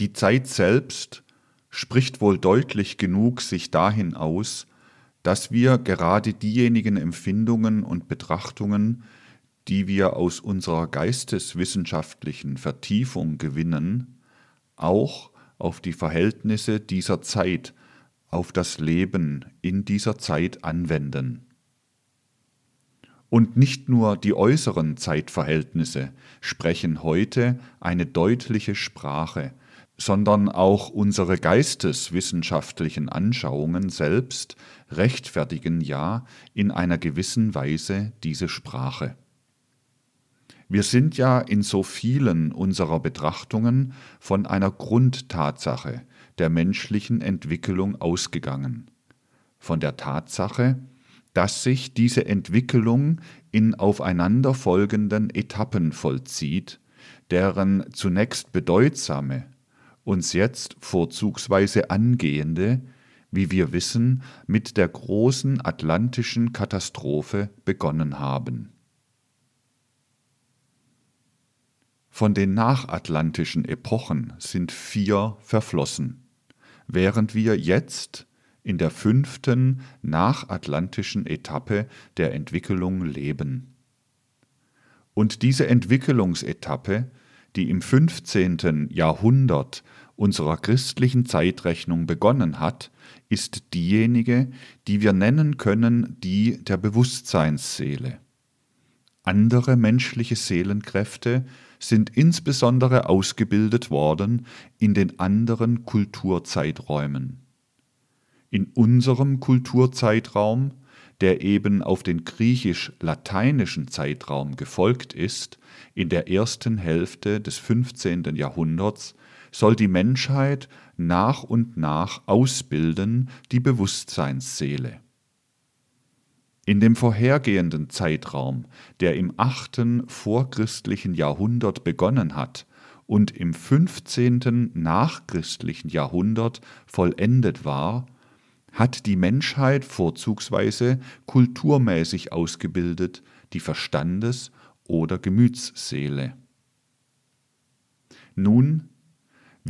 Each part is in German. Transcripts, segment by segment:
Die Zeit selbst spricht wohl deutlich genug sich dahin aus, dass wir gerade diejenigen Empfindungen und Betrachtungen, die wir aus unserer geisteswissenschaftlichen Vertiefung gewinnen, auch auf die Verhältnisse dieser Zeit, auf das Leben in dieser Zeit anwenden. Und nicht nur die äußeren Zeitverhältnisse sprechen heute eine deutliche Sprache, sondern auch unsere geisteswissenschaftlichen Anschauungen selbst rechtfertigen ja in einer gewissen Weise diese Sprache. Wir sind ja in so vielen unserer Betrachtungen von einer Grundtatsache der menschlichen Entwicklung ausgegangen, von der Tatsache, dass sich diese Entwicklung in aufeinanderfolgenden Etappen vollzieht, deren zunächst bedeutsame, uns jetzt vorzugsweise angehende, wie wir wissen, mit der großen atlantischen Katastrophe begonnen haben. Von den nachatlantischen Epochen sind vier verflossen, während wir jetzt in der fünften nachatlantischen Etappe der Entwicklung leben. Und diese Entwicklungsetappe, die im 15. Jahrhundert unserer christlichen Zeitrechnung begonnen hat, ist diejenige, die wir nennen können die der Bewusstseinsseele. Andere menschliche Seelenkräfte sind insbesondere ausgebildet worden in den anderen Kulturzeiträumen. In unserem Kulturzeitraum, der eben auf den griechisch-lateinischen Zeitraum gefolgt ist, in der ersten Hälfte des 15. Jahrhunderts, soll die Menschheit nach und nach ausbilden die Bewusstseinsseele. In dem vorhergehenden Zeitraum, der im achten vorchristlichen Jahrhundert begonnen hat und im 15. nachchristlichen Jahrhundert vollendet war, hat die Menschheit vorzugsweise kulturmäßig ausgebildet die Verstandes- oder Gemütsseele. Nun,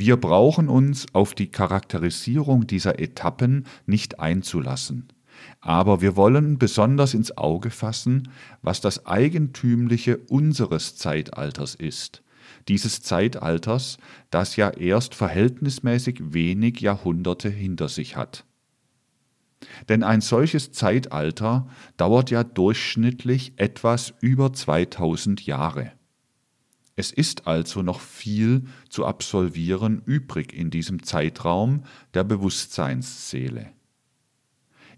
wir brauchen uns auf die Charakterisierung dieser Etappen nicht einzulassen, aber wir wollen besonders ins Auge fassen, was das Eigentümliche unseres Zeitalters ist, dieses Zeitalters, das ja erst verhältnismäßig wenig Jahrhunderte hinter sich hat. Denn ein solches Zeitalter dauert ja durchschnittlich etwas über 2000 Jahre. Es ist also noch viel zu absolvieren übrig in diesem Zeitraum der Bewusstseinsseele.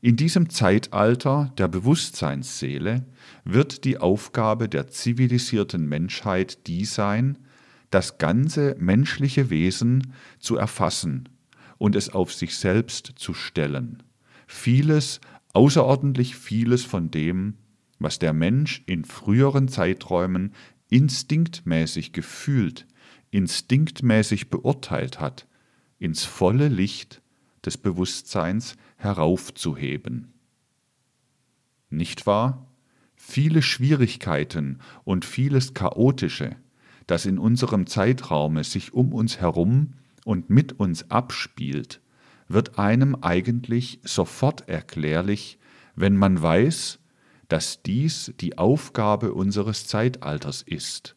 In diesem Zeitalter der Bewusstseinsseele wird die Aufgabe der zivilisierten Menschheit die sein, das ganze menschliche Wesen zu erfassen und es auf sich selbst zu stellen vieles, außerordentlich vieles von dem, was der Mensch in früheren Zeiträumen instinktmäßig gefühlt, instinktmäßig beurteilt hat, ins volle Licht des Bewusstseins heraufzuheben. Nicht wahr? Viele Schwierigkeiten und vieles Chaotische, das in unserem Zeitraume sich um uns herum und mit uns abspielt, wird einem eigentlich sofort erklärlich, wenn man weiß, dass dies die Aufgabe unseres Zeitalters ist,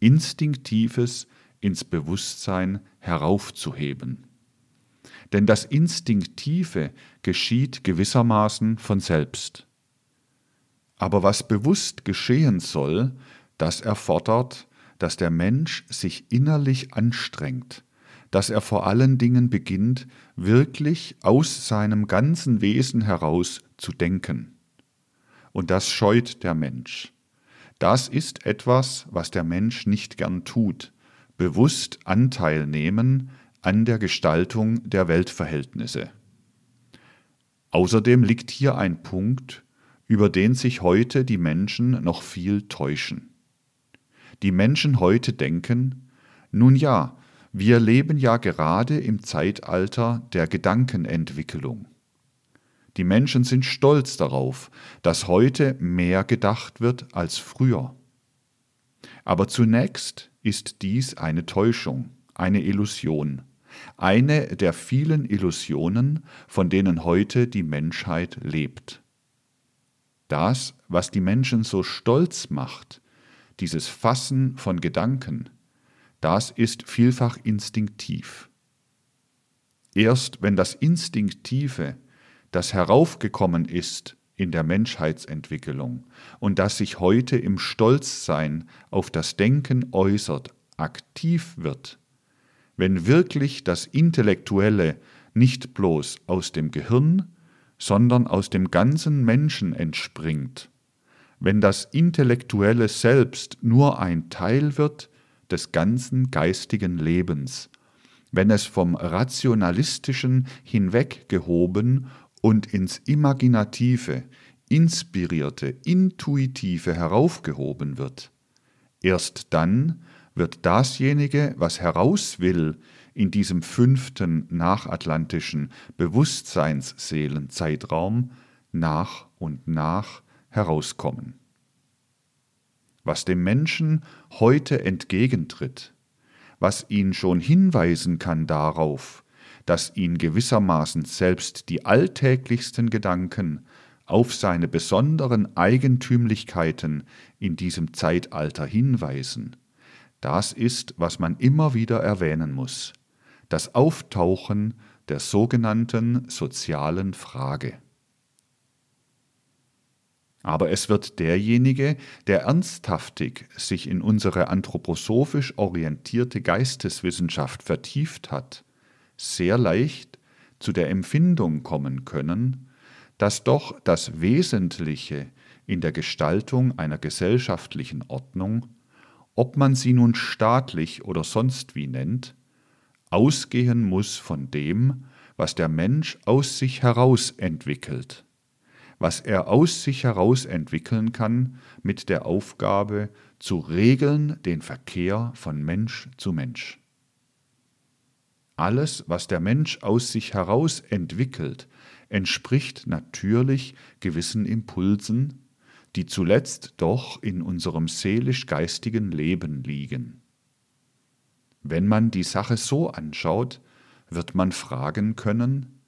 Instinktives ins Bewusstsein heraufzuheben. Denn das Instinktive geschieht gewissermaßen von selbst. Aber was bewusst geschehen soll, das erfordert, dass der Mensch sich innerlich anstrengt, dass er vor allen Dingen beginnt, wirklich aus seinem ganzen Wesen heraus zu denken. Und das scheut der Mensch. Das ist etwas, was der Mensch nicht gern tut, bewusst Anteil nehmen an der Gestaltung der Weltverhältnisse. Außerdem liegt hier ein Punkt, über den sich heute die Menschen noch viel täuschen. Die Menschen heute denken, nun ja, wir leben ja gerade im Zeitalter der Gedankenentwicklung. Die Menschen sind stolz darauf, dass heute mehr gedacht wird als früher. Aber zunächst ist dies eine Täuschung, eine Illusion, eine der vielen Illusionen, von denen heute die Menschheit lebt. Das, was die Menschen so stolz macht, dieses Fassen von Gedanken, das ist vielfach instinktiv. Erst wenn das Instinktive, das heraufgekommen ist in der Menschheitsentwicklung und das sich heute im Stolzsein auf das Denken äußert, aktiv wird, wenn wirklich das Intellektuelle nicht bloß aus dem Gehirn, sondern aus dem ganzen Menschen entspringt, wenn das Intellektuelle selbst nur ein Teil wird des ganzen geistigen Lebens, wenn es vom Rationalistischen hinweggehoben und ins Imaginative, Inspirierte, Intuitive heraufgehoben wird. Erst dann wird dasjenige, was heraus will, in diesem fünften nachatlantischen Bewusstseinsseelenzeitraum nach und nach herauskommen. Was dem Menschen heute entgegentritt, was ihn schon hinweisen kann darauf, dass ihn gewissermaßen selbst die alltäglichsten Gedanken auf seine besonderen Eigentümlichkeiten in diesem Zeitalter hinweisen, das ist, was man immer wieder erwähnen muss, das Auftauchen der sogenannten sozialen Frage. Aber es wird derjenige, der ernsthaftig sich in unsere anthroposophisch orientierte Geisteswissenschaft vertieft hat, sehr leicht zu der Empfindung kommen können, dass doch das Wesentliche in der Gestaltung einer gesellschaftlichen Ordnung, ob man sie nun staatlich oder sonst wie nennt, ausgehen muss von dem, was der Mensch aus sich heraus entwickelt, was er aus sich heraus entwickeln kann mit der Aufgabe zu regeln den Verkehr von Mensch zu Mensch. Alles, was der Mensch aus sich heraus entwickelt, entspricht natürlich gewissen Impulsen, die zuletzt doch in unserem seelisch-geistigen Leben liegen. Wenn man die Sache so anschaut, wird man fragen können,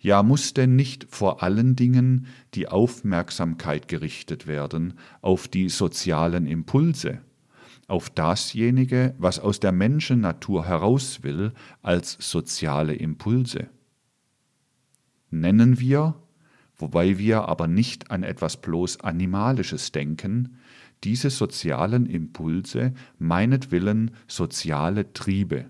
ja muss denn nicht vor allen Dingen die Aufmerksamkeit gerichtet werden auf die sozialen Impulse, auf dasjenige, was aus der Menschennatur heraus will, als soziale Impulse? Nennen wir, wobei wir aber nicht an etwas bloß Animalisches denken, diese sozialen Impulse meinetwillen soziale Triebe.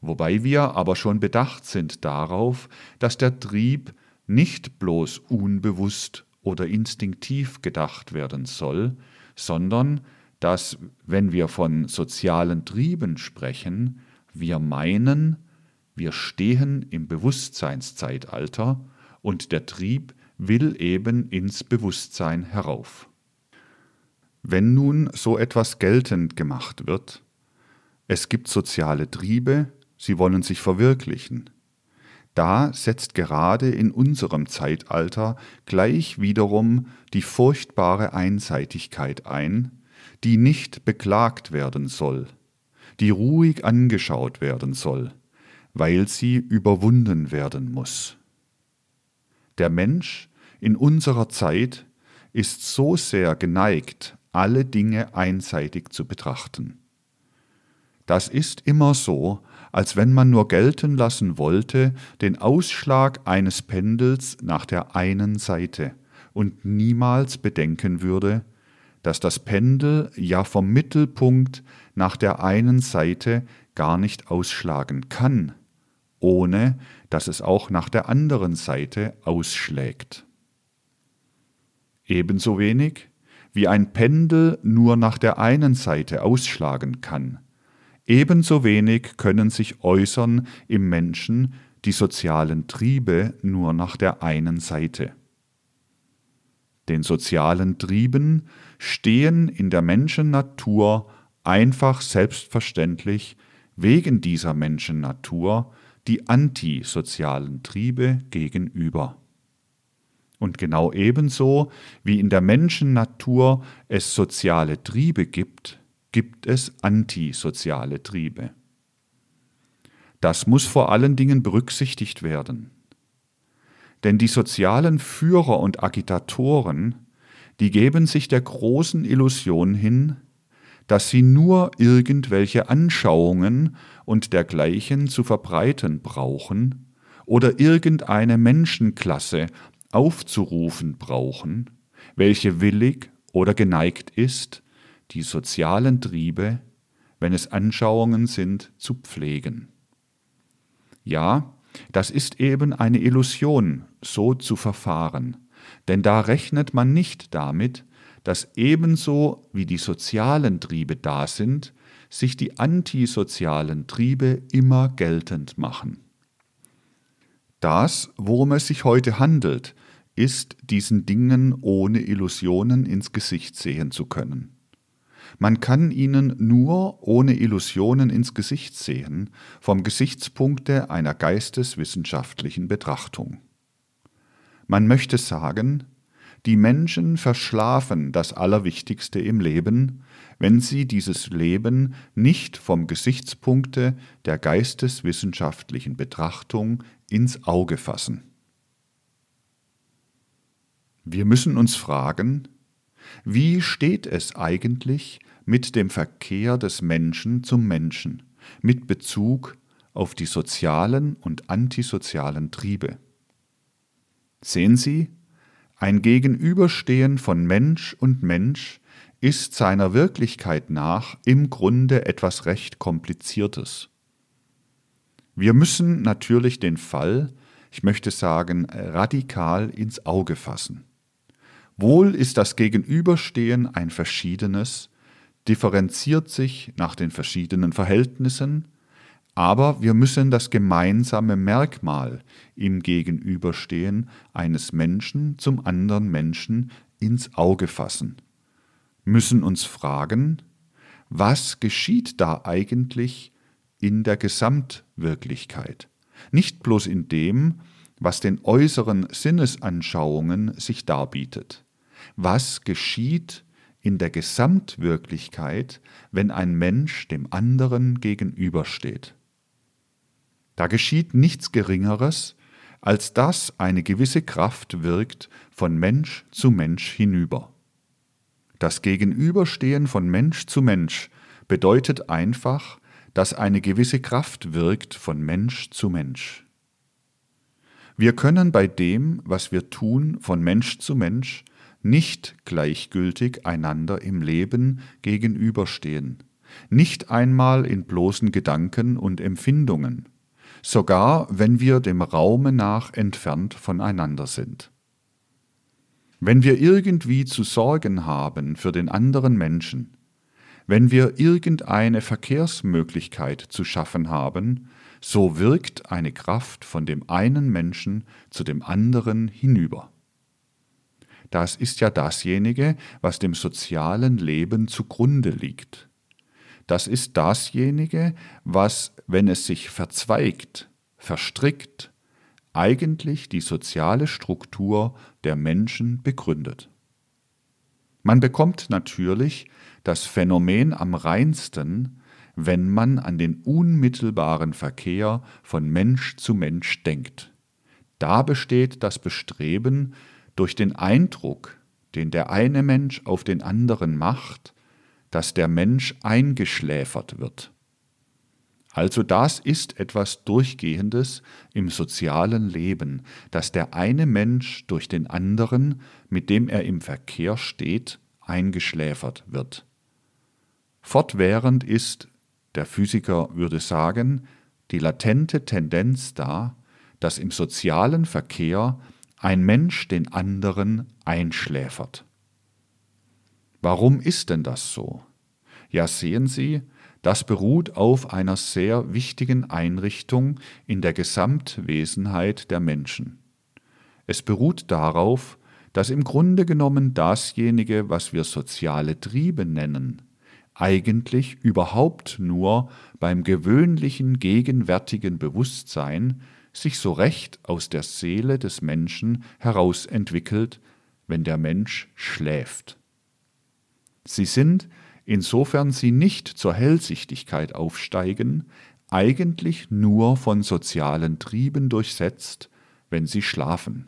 Wobei wir aber schon bedacht sind darauf, dass der Trieb nicht bloß unbewusst oder instinktiv gedacht werden soll, sondern dass, wenn wir von sozialen Trieben sprechen, wir meinen, wir stehen im Bewusstseinszeitalter und der Trieb will eben ins Bewusstsein herauf. Wenn nun so etwas geltend gemacht wird, es gibt soziale Triebe, sie wollen sich verwirklichen, da setzt gerade in unserem Zeitalter gleich wiederum die furchtbare Einseitigkeit ein, die nicht beklagt werden soll, die ruhig angeschaut werden soll, weil sie überwunden werden muss. Der Mensch in unserer Zeit ist so sehr geneigt, alle Dinge einseitig zu betrachten. Das ist immer so, als wenn man nur gelten lassen wollte den Ausschlag eines Pendels nach der einen Seite und niemals bedenken würde, dass das Pendel ja vom Mittelpunkt nach der einen Seite gar nicht ausschlagen kann, ohne dass es auch nach der anderen Seite ausschlägt. Ebenso wenig wie ein Pendel nur nach der einen Seite ausschlagen kann, ebenso wenig können sich äußern im Menschen die sozialen Triebe nur nach der einen Seite. Den sozialen Trieben stehen in der Menschennatur einfach selbstverständlich wegen dieser Menschennatur die antisozialen Triebe gegenüber. Und genau ebenso wie in der Menschennatur es soziale Triebe gibt, gibt es antisoziale Triebe. Das muss vor allen Dingen berücksichtigt werden. Denn die sozialen Führer und Agitatoren, die geben sich der großen Illusion hin, dass sie nur irgendwelche Anschauungen und dergleichen zu verbreiten brauchen oder irgendeine Menschenklasse aufzurufen brauchen, welche willig oder geneigt ist, die sozialen Triebe, wenn es Anschauungen sind, zu pflegen. Ja, das ist eben eine Illusion, so zu verfahren, denn da rechnet man nicht damit, dass ebenso wie die sozialen Triebe da sind, sich die antisozialen Triebe immer geltend machen. Das, worum es sich heute handelt, ist, diesen Dingen ohne Illusionen ins Gesicht sehen zu können. Man kann ihnen nur ohne Illusionen ins Gesicht sehen, vom Gesichtspunkte einer geisteswissenschaftlichen Betrachtung. Man möchte sagen, die Menschen verschlafen das Allerwichtigste im Leben, wenn sie dieses Leben nicht vom Gesichtspunkte der geisteswissenschaftlichen Betrachtung ins Auge fassen. Wir müssen uns fragen, wie steht es eigentlich mit dem Verkehr des Menschen zum Menschen, mit Bezug auf die sozialen und antisozialen Triebe? Sehen Sie, ein Gegenüberstehen von Mensch und Mensch ist seiner Wirklichkeit nach im Grunde etwas recht Kompliziertes. Wir müssen natürlich den Fall, ich möchte sagen, radikal ins Auge fassen. Wohl ist das Gegenüberstehen ein verschiedenes, differenziert sich nach den verschiedenen Verhältnissen, aber wir müssen das gemeinsame Merkmal im Gegenüberstehen eines Menschen zum anderen Menschen ins Auge fassen, müssen uns fragen, was geschieht da eigentlich in der Gesamtwirklichkeit, nicht bloß in dem, was den äußeren Sinnesanschauungen sich darbietet. Was geschieht in der Gesamtwirklichkeit, wenn ein Mensch dem anderen gegenübersteht? Da geschieht nichts Geringeres, als dass eine gewisse Kraft wirkt von Mensch zu Mensch hinüber. Das Gegenüberstehen von Mensch zu Mensch bedeutet einfach, dass eine gewisse Kraft wirkt von Mensch zu Mensch. Wir können bei dem, was wir tun, von Mensch zu Mensch nicht gleichgültig einander im Leben gegenüberstehen, nicht einmal in bloßen Gedanken und Empfindungen, sogar wenn wir dem Raume nach entfernt voneinander sind. Wenn wir irgendwie zu sorgen haben für den anderen Menschen, wenn wir irgendeine Verkehrsmöglichkeit zu schaffen haben, so wirkt eine Kraft von dem einen Menschen zu dem anderen hinüber. Das ist ja dasjenige, was dem sozialen Leben zugrunde liegt das ist dasjenige, was, wenn es sich verzweigt, verstrickt, eigentlich die soziale Struktur der Menschen begründet. Man bekommt natürlich das Phänomen am reinsten, wenn man an den unmittelbaren Verkehr von Mensch zu Mensch denkt. Da besteht das Bestreben, durch den Eindruck, den der eine Mensch auf den anderen macht, dass der Mensch eingeschläfert wird. Also das ist etwas Durchgehendes im sozialen Leben, dass der eine Mensch durch den anderen, mit dem er im Verkehr steht, eingeschläfert wird. Fortwährend ist, der Physiker würde sagen, die latente Tendenz da, dass im sozialen Verkehr ein Mensch den anderen einschläfert. Warum ist denn das so? Ja, sehen Sie, das beruht auf einer sehr wichtigen Einrichtung in der Gesamtwesenheit der Menschen. Es beruht darauf, dass im Grunde genommen dasjenige, was wir soziale Triebe nennen, eigentlich überhaupt nur beim gewöhnlichen gegenwärtigen Bewusstsein sich so recht aus der Seele des Menschen herausentwickelt, wenn der Mensch schläft. Sie sind, insofern sie nicht zur Hellsichtigkeit aufsteigen, eigentlich nur von sozialen Trieben durchsetzt, wenn sie schlafen.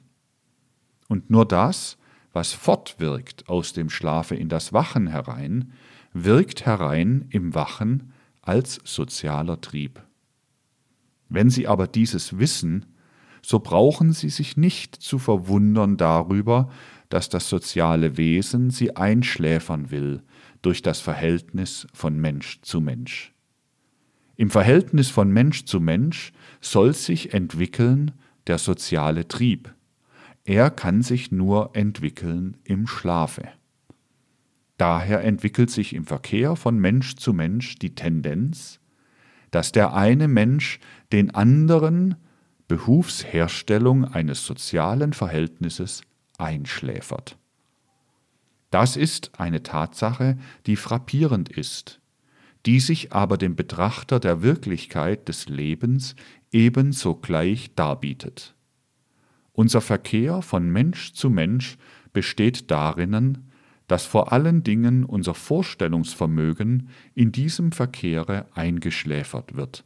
Und nur das, was fortwirkt aus dem Schlafe in das Wachen herein, wirkt herein im Wachen als sozialer Trieb. Wenn Sie aber dieses wissen, so brauchen Sie sich nicht zu verwundern darüber, dass das soziale Wesen Sie einschläfern will durch das Verhältnis von Mensch zu Mensch. Im Verhältnis von Mensch zu Mensch soll sich entwickeln der soziale Trieb. Er kann sich nur entwickeln im Schlafe. Daher entwickelt sich im Verkehr von Mensch zu Mensch die Tendenz, dass der eine Mensch den anderen behufs Herstellung eines sozialen Verhältnisses einschläfert. Das ist eine Tatsache, die frappierend ist, die sich aber dem Betrachter der Wirklichkeit des Lebens ebenso gleich darbietet. Unser Verkehr von Mensch zu Mensch besteht darinnen, dass vor allen Dingen unser Vorstellungsvermögen in diesem Verkehre eingeschläfert wird,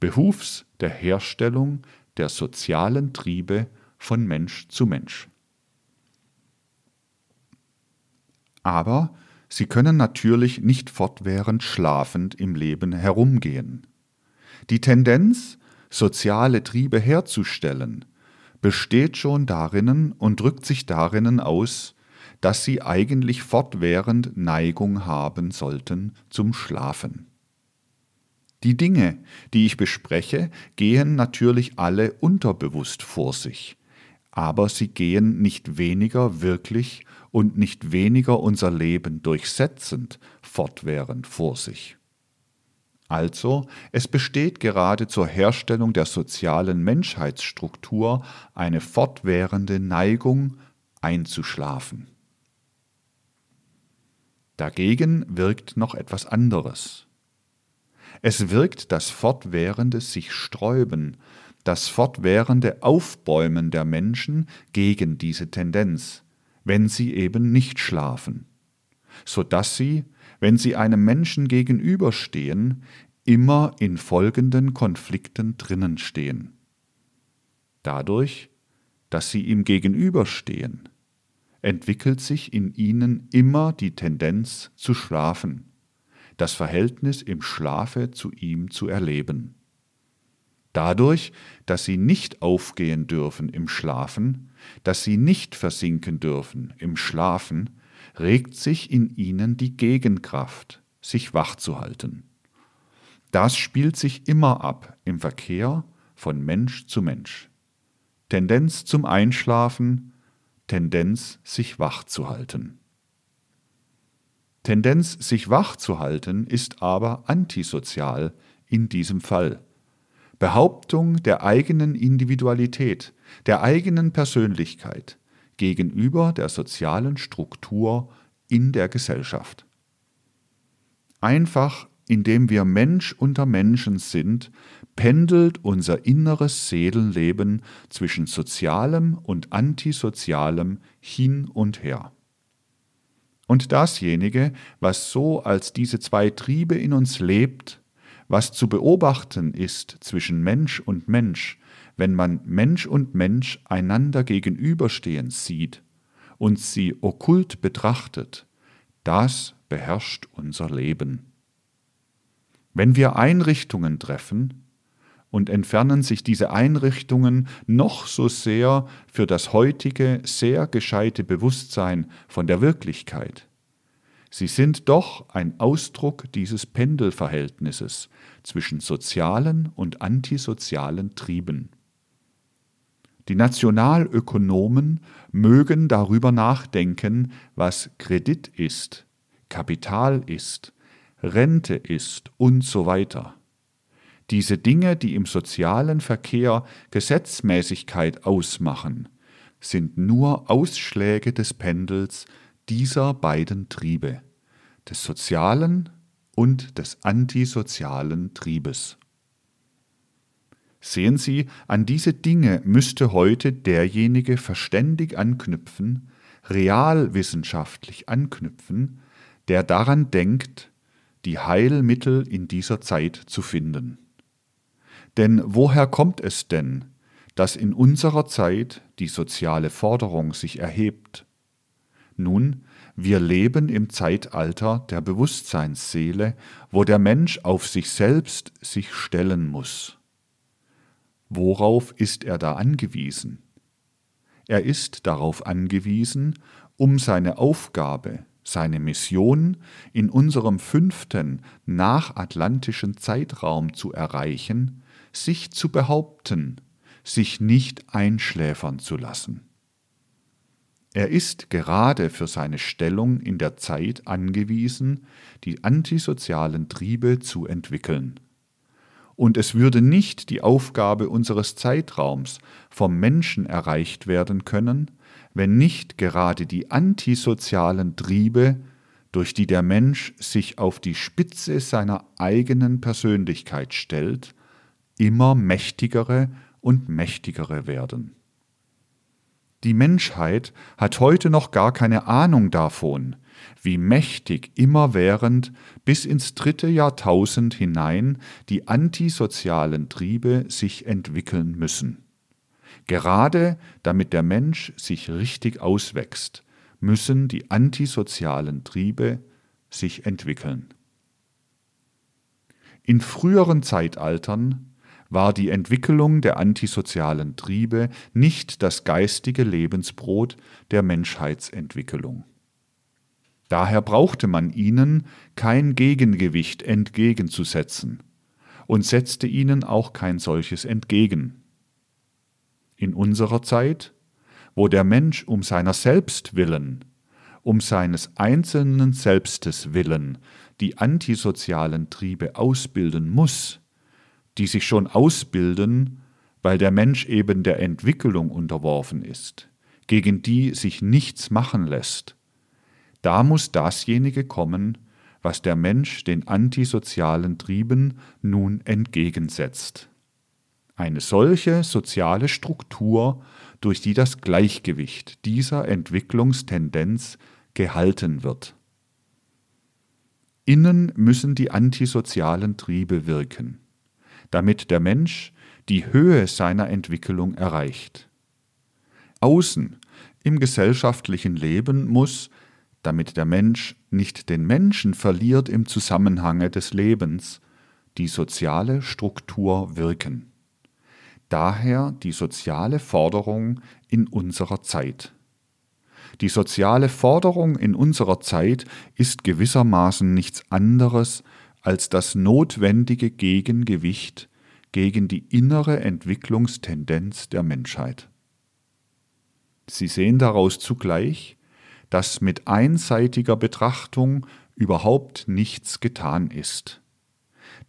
behufs der Herstellung der sozialen Triebe von Mensch zu Mensch. Aber sie können natürlich nicht fortwährend schlafend im Leben herumgehen. Die Tendenz, soziale Triebe herzustellen, besteht schon darinnen und drückt sich darinnen aus, dass sie eigentlich fortwährend Neigung haben sollten zum Schlafen. Die Dinge, die ich bespreche, gehen natürlich alle unterbewusst vor sich, aber sie gehen nicht weniger wirklich und nicht weniger unser Leben durchsetzend fortwährend vor sich. Also, es besteht gerade zur Herstellung der sozialen Menschheitsstruktur eine fortwährende Neigung einzuschlafen. Dagegen wirkt noch etwas anderes. Es wirkt das fortwährende sich sträuben, das fortwährende Aufbäumen der Menschen gegen diese Tendenz, wenn sie eben nicht schlafen, so dass sie, wenn sie einem Menschen gegenüberstehen, immer in folgenden Konflikten drinnen stehen. Dadurch, dass sie ihm gegenüberstehen, entwickelt sich in ihnen immer die Tendenz zu schlafen, das Verhältnis im Schlafe zu ihm zu erleben. Dadurch, dass sie nicht aufgehen dürfen im Schlafen, dass sie nicht versinken dürfen im Schlafen, regt sich in ihnen die Gegenkraft, sich wach zu halten. Das spielt sich immer ab im Verkehr von Mensch zu Mensch. Tendenz zum Einschlafen, Tendenz, sich wach zu halten. Tendenz, sich wach zu halten, ist aber antisozial in diesem Fall. Behauptung der eigenen Individualität, der eigenen Persönlichkeit gegenüber der sozialen Struktur in der Gesellschaft. Einfach indem wir Mensch unter Menschen sind, pendelt unser inneres Seelenleben zwischen sozialem und antisozialem hin und her. Und dasjenige, was so als diese zwei Triebe in uns lebt, was zu beobachten ist zwischen Mensch und Mensch, wenn man Mensch und Mensch einander gegenüberstehen sieht und sie okkult betrachtet, das beherrscht unser Leben. Wenn wir Einrichtungen treffen, und entfernen sich diese Einrichtungen noch so sehr für das heutige sehr gescheite Bewusstsein von der Wirklichkeit. Sie sind doch ein Ausdruck dieses Pendelverhältnisses zwischen sozialen und antisozialen Trieben. Die Nationalökonomen mögen darüber nachdenken, was Kredit ist, Kapital ist, Rente ist und so weiter. Diese Dinge, die im sozialen Verkehr Gesetzmäßigkeit ausmachen, sind nur Ausschläge des Pendels dieser beiden Triebe, des sozialen und des antisozialen Triebes. Sehen Sie, an diese Dinge müsste heute derjenige verständig anknüpfen, realwissenschaftlich anknüpfen, der daran denkt, die Heilmittel in dieser Zeit zu finden. Denn woher kommt es denn, dass in unserer Zeit die soziale Forderung sich erhebt? Nun, wir leben im Zeitalter der Bewusstseinsseele, wo der Mensch auf sich selbst sich stellen muss. Worauf ist er da angewiesen? Er ist darauf angewiesen, um seine Aufgabe, seine Mission in unserem fünften nachatlantischen Zeitraum zu erreichen, sich zu behaupten, sich nicht einschläfern zu lassen. Er ist gerade für seine Stellung in der Zeit angewiesen, die antisozialen Triebe zu entwickeln. Und es würde nicht die Aufgabe unseres Zeitraums vom Menschen erreicht werden können, wenn nicht gerade die antisozialen Triebe, durch die der Mensch sich auf die Spitze seiner eigenen Persönlichkeit stellt, immer mächtigere und mächtigere werden. Die Menschheit hat heute noch gar keine Ahnung davon, wie mächtig immerwährend bis ins dritte Jahrtausend hinein die antisozialen Triebe sich entwickeln müssen. Gerade damit der Mensch sich richtig auswächst, müssen die antisozialen Triebe sich entwickeln. In früheren Zeitaltern war die Entwicklung der antisozialen Triebe nicht das geistige Lebensbrot der Menschheitsentwicklung. Daher brauchte man ihnen kein Gegengewicht entgegenzusetzen und setzte ihnen auch kein solches entgegen. In unserer Zeit, wo der Mensch um seiner selbst willen, um seines einzelnen Selbstes willen die antisozialen Triebe ausbilden muss, die sich schon ausbilden, weil der Mensch eben der Entwicklung unterworfen ist, gegen die sich nichts machen lässt. Da muss dasjenige kommen, was der Mensch den antisozialen Trieben nun entgegensetzt. Eine solche soziale Struktur, durch die das Gleichgewicht dieser Entwicklungstendenz gehalten wird. Innen müssen die antisozialen Triebe wirken damit der Mensch die Höhe seiner Entwicklung erreicht. Außen im gesellschaftlichen Leben muss, damit der Mensch nicht den Menschen verliert im Zusammenhange des Lebens, die soziale Struktur wirken. Daher die soziale Forderung in unserer Zeit. Die soziale Forderung in unserer Zeit ist gewissermaßen nichts anderes als das notwendige Gegengewicht gegen die innere Entwicklungstendenz der Menschheit. Sie sehen daraus zugleich, dass mit einseitiger Betrachtung überhaupt nichts getan ist.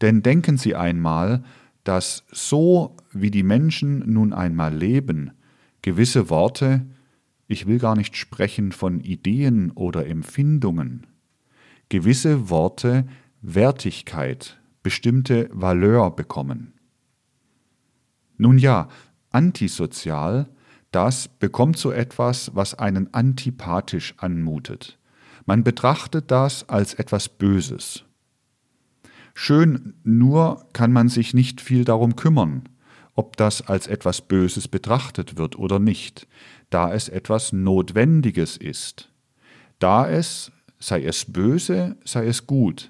Denn denken Sie einmal, dass so wie die Menschen nun einmal leben, gewisse Worte, ich will gar nicht sprechen von Ideen oder Empfindungen, gewisse Worte Wertigkeit, bestimmte Valeur bekommen. Nun ja, antisozial, das bekommt so etwas, was einen antipathisch anmutet. Man betrachtet das als etwas Böses. Schön, nur kann man sich nicht viel darum kümmern, ob das als etwas Böses betrachtet wird oder nicht, da es etwas Notwendiges ist. Da es, sei es böse, sei es gut,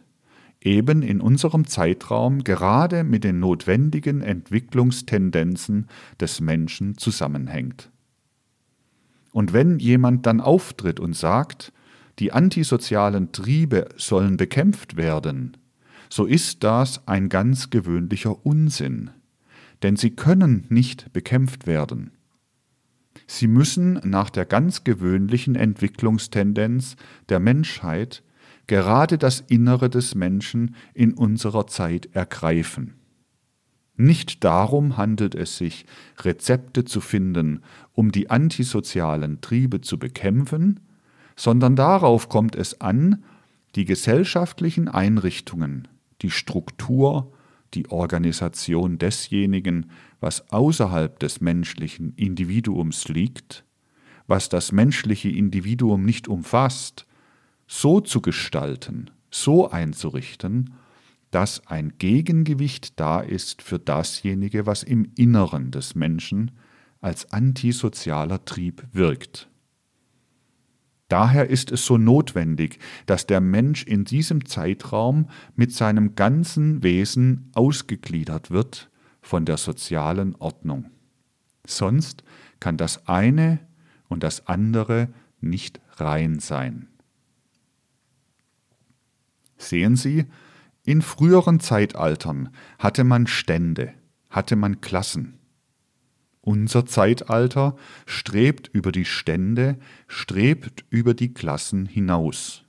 eben in unserem Zeitraum gerade mit den notwendigen Entwicklungstendenzen des Menschen zusammenhängt. Und wenn jemand dann auftritt und sagt, die antisozialen Triebe sollen bekämpft werden, so ist das ein ganz gewöhnlicher Unsinn, denn sie können nicht bekämpft werden. Sie müssen nach der ganz gewöhnlichen Entwicklungstendenz der Menschheit gerade das Innere des Menschen in unserer Zeit ergreifen. Nicht darum handelt es sich, Rezepte zu finden, um die antisozialen Triebe zu bekämpfen, sondern darauf kommt es an, die gesellschaftlichen Einrichtungen, die Struktur, die Organisation desjenigen, was außerhalb des menschlichen Individuums liegt, was das menschliche Individuum nicht umfasst, so zu gestalten, so einzurichten, dass ein Gegengewicht da ist für dasjenige, was im Inneren des Menschen als antisozialer Trieb wirkt. Daher ist es so notwendig, dass der Mensch in diesem Zeitraum mit seinem ganzen Wesen ausgegliedert wird von der sozialen Ordnung. Sonst kann das eine und das andere nicht rein sein. Sehen Sie, in früheren Zeitaltern hatte man Stände, hatte man Klassen. Unser Zeitalter strebt über die Stände, strebt über die Klassen hinaus.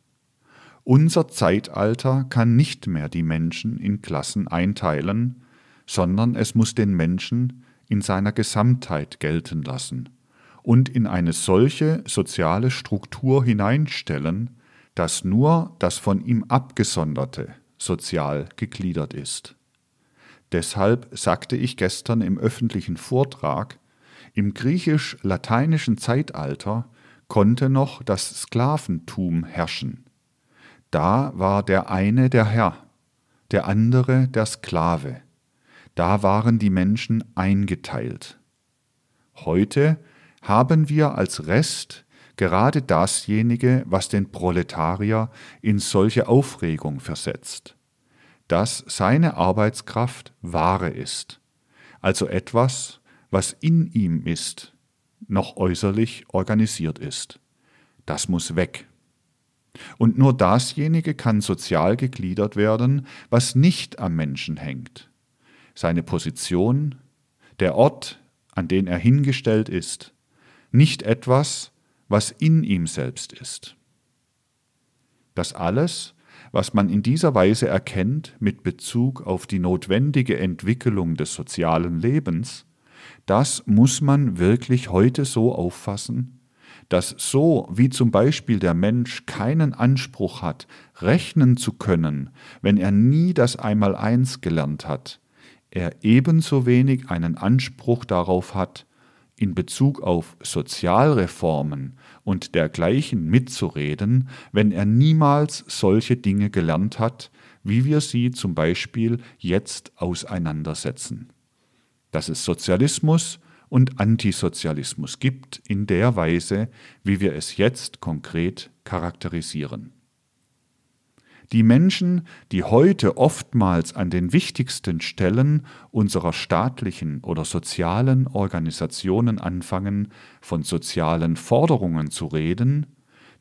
Unser Zeitalter kann nicht mehr die Menschen in Klassen einteilen, sondern es muss den Menschen in seiner Gesamtheit gelten lassen und in eine solche soziale Struktur hineinstellen, dass nur das von ihm abgesonderte sozial gegliedert ist. Deshalb sagte ich gestern im öffentlichen Vortrag, im griechisch-lateinischen Zeitalter konnte noch das Sklaventum herrschen. Da war der eine der Herr, der andere der Sklave. Da waren die Menschen eingeteilt. Heute haben wir als Rest gerade dasjenige, was den Proletarier in solche Aufregung versetzt dass seine Arbeitskraft Ware ist, also etwas, was in ihm ist, noch äußerlich organisiert ist. Das muss weg. Und nur dasjenige kann sozial gegliedert werden, was nicht am Menschen hängt. Seine Position, der Ort, an den er hingestellt ist, nicht etwas, was in ihm selbst ist. Das alles was man in dieser Weise erkennt mit Bezug auf die notwendige Entwicklung des sozialen Lebens, das muss man wirklich heute so auffassen, dass so wie zum Beispiel der Mensch keinen Anspruch hat, rechnen zu können, wenn er nie das Einmaleins gelernt hat, er ebenso wenig einen Anspruch darauf hat, in Bezug auf Sozialreformen und dergleichen mitzureden, wenn er niemals solche Dinge gelernt hat, wie wir sie zum Beispiel jetzt auseinandersetzen. Dass es Sozialismus und Antisozialismus gibt in der Weise, wie wir es jetzt konkret charakterisieren. Die Menschen, die heute oftmals an den wichtigsten Stellen unserer staatlichen oder sozialen Organisationen anfangen, von sozialen Forderungen zu reden,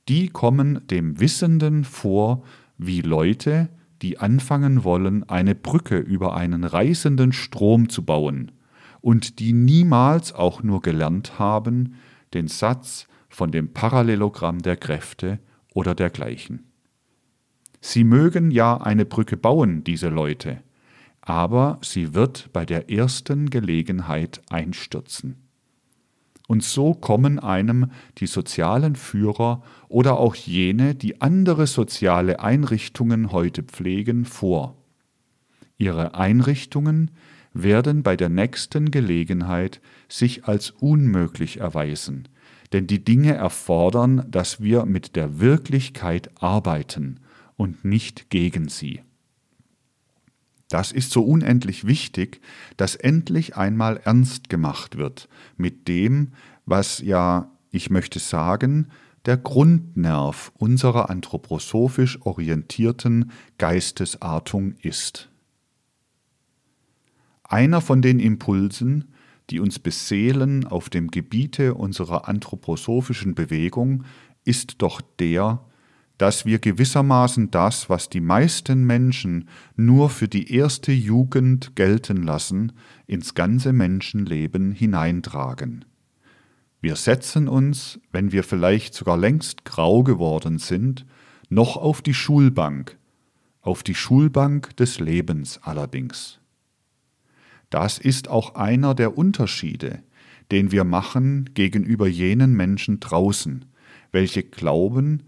die kommen dem Wissenden vor wie Leute, die anfangen wollen, eine Brücke über einen reißenden Strom zu bauen und die niemals auch nur gelernt haben, den Satz von dem Parallelogramm der Kräfte oder dergleichen. Sie mögen ja eine Brücke bauen, diese Leute, aber sie wird bei der ersten Gelegenheit einstürzen. Und so kommen einem die sozialen Führer oder auch jene, die andere soziale Einrichtungen heute pflegen, vor. Ihre Einrichtungen werden bei der nächsten Gelegenheit sich als unmöglich erweisen, denn die Dinge erfordern, dass wir mit der Wirklichkeit arbeiten und nicht gegen sie. Das ist so unendlich wichtig, dass endlich einmal ernst gemacht wird mit dem, was ja, ich möchte sagen, der Grundnerv unserer anthroposophisch orientierten Geistesartung ist. Einer von den Impulsen, die uns beseelen auf dem Gebiete unserer anthroposophischen Bewegung, ist doch der, dass wir gewissermaßen das, was die meisten Menschen nur für die erste Jugend gelten lassen, ins ganze Menschenleben hineintragen. Wir setzen uns, wenn wir vielleicht sogar längst grau geworden sind, noch auf die Schulbank, auf die Schulbank des Lebens allerdings. Das ist auch einer der Unterschiede, den wir machen gegenüber jenen Menschen draußen, welche glauben,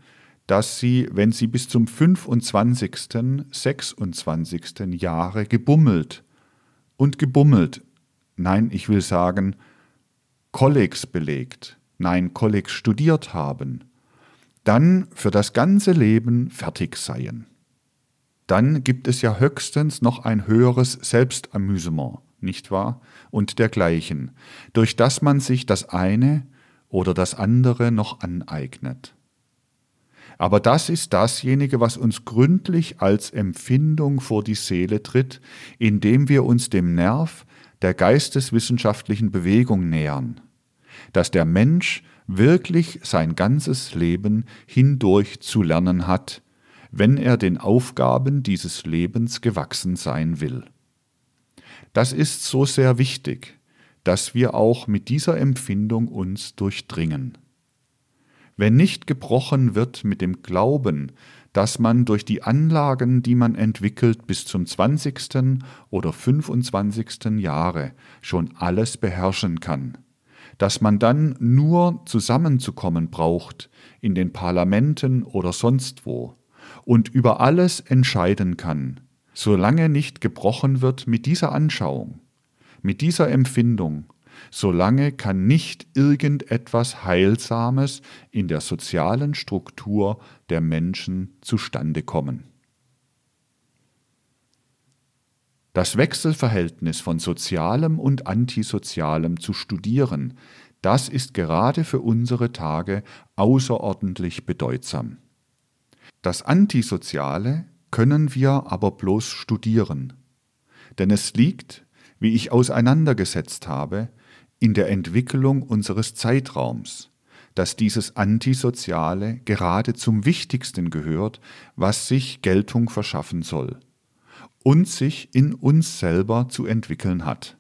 dass sie, wenn sie bis zum 25., 26. Jahre gebummelt und gebummelt, nein, ich will sagen, Kollegs belegt, nein, Kollegs studiert haben, dann für das ganze Leben fertig seien. dann gibt es ja höchstens noch ein höheres Selbstamüsement, nicht wahr? Und dergleichen, durch das man sich das eine oder das andere noch aneignet. Aber das ist dasjenige, was uns gründlich als Empfindung vor die Seele tritt, indem wir uns dem Nerv der geisteswissenschaftlichen Bewegung nähern, dass der Mensch wirklich sein ganzes Leben hindurch zu lernen hat, wenn er den Aufgaben dieses Lebens gewachsen sein will. Das ist so sehr wichtig, dass wir auch mit dieser Empfindung uns durchdringen. Wenn nicht gebrochen wird mit dem Glauben, dass man durch die Anlagen, die man entwickelt, bis zum 20. oder 25. Jahre schon alles beherrschen kann, dass man dann nur zusammenzukommen braucht in den Parlamenten oder sonst wo und über alles entscheiden kann, solange nicht gebrochen wird mit dieser Anschauung, mit dieser Empfindung, solange kann nicht irgendetwas Heilsames in der sozialen Struktur der Menschen zustande kommen. Das Wechselverhältnis von Sozialem und Antisozialem zu studieren, das ist gerade für unsere Tage außerordentlich bedeutsam. Das Antisoziale können wir aber bloß studieren, denn es liegt, wie ich auseinandergesetzt habe, in der Entwicklung unseres Zeitraums, dass dieses Antisoziale gerade zum Wichtigsten gehört, was sich Geltung verschaffen soll und sich in uns selber zu entwickeln hat.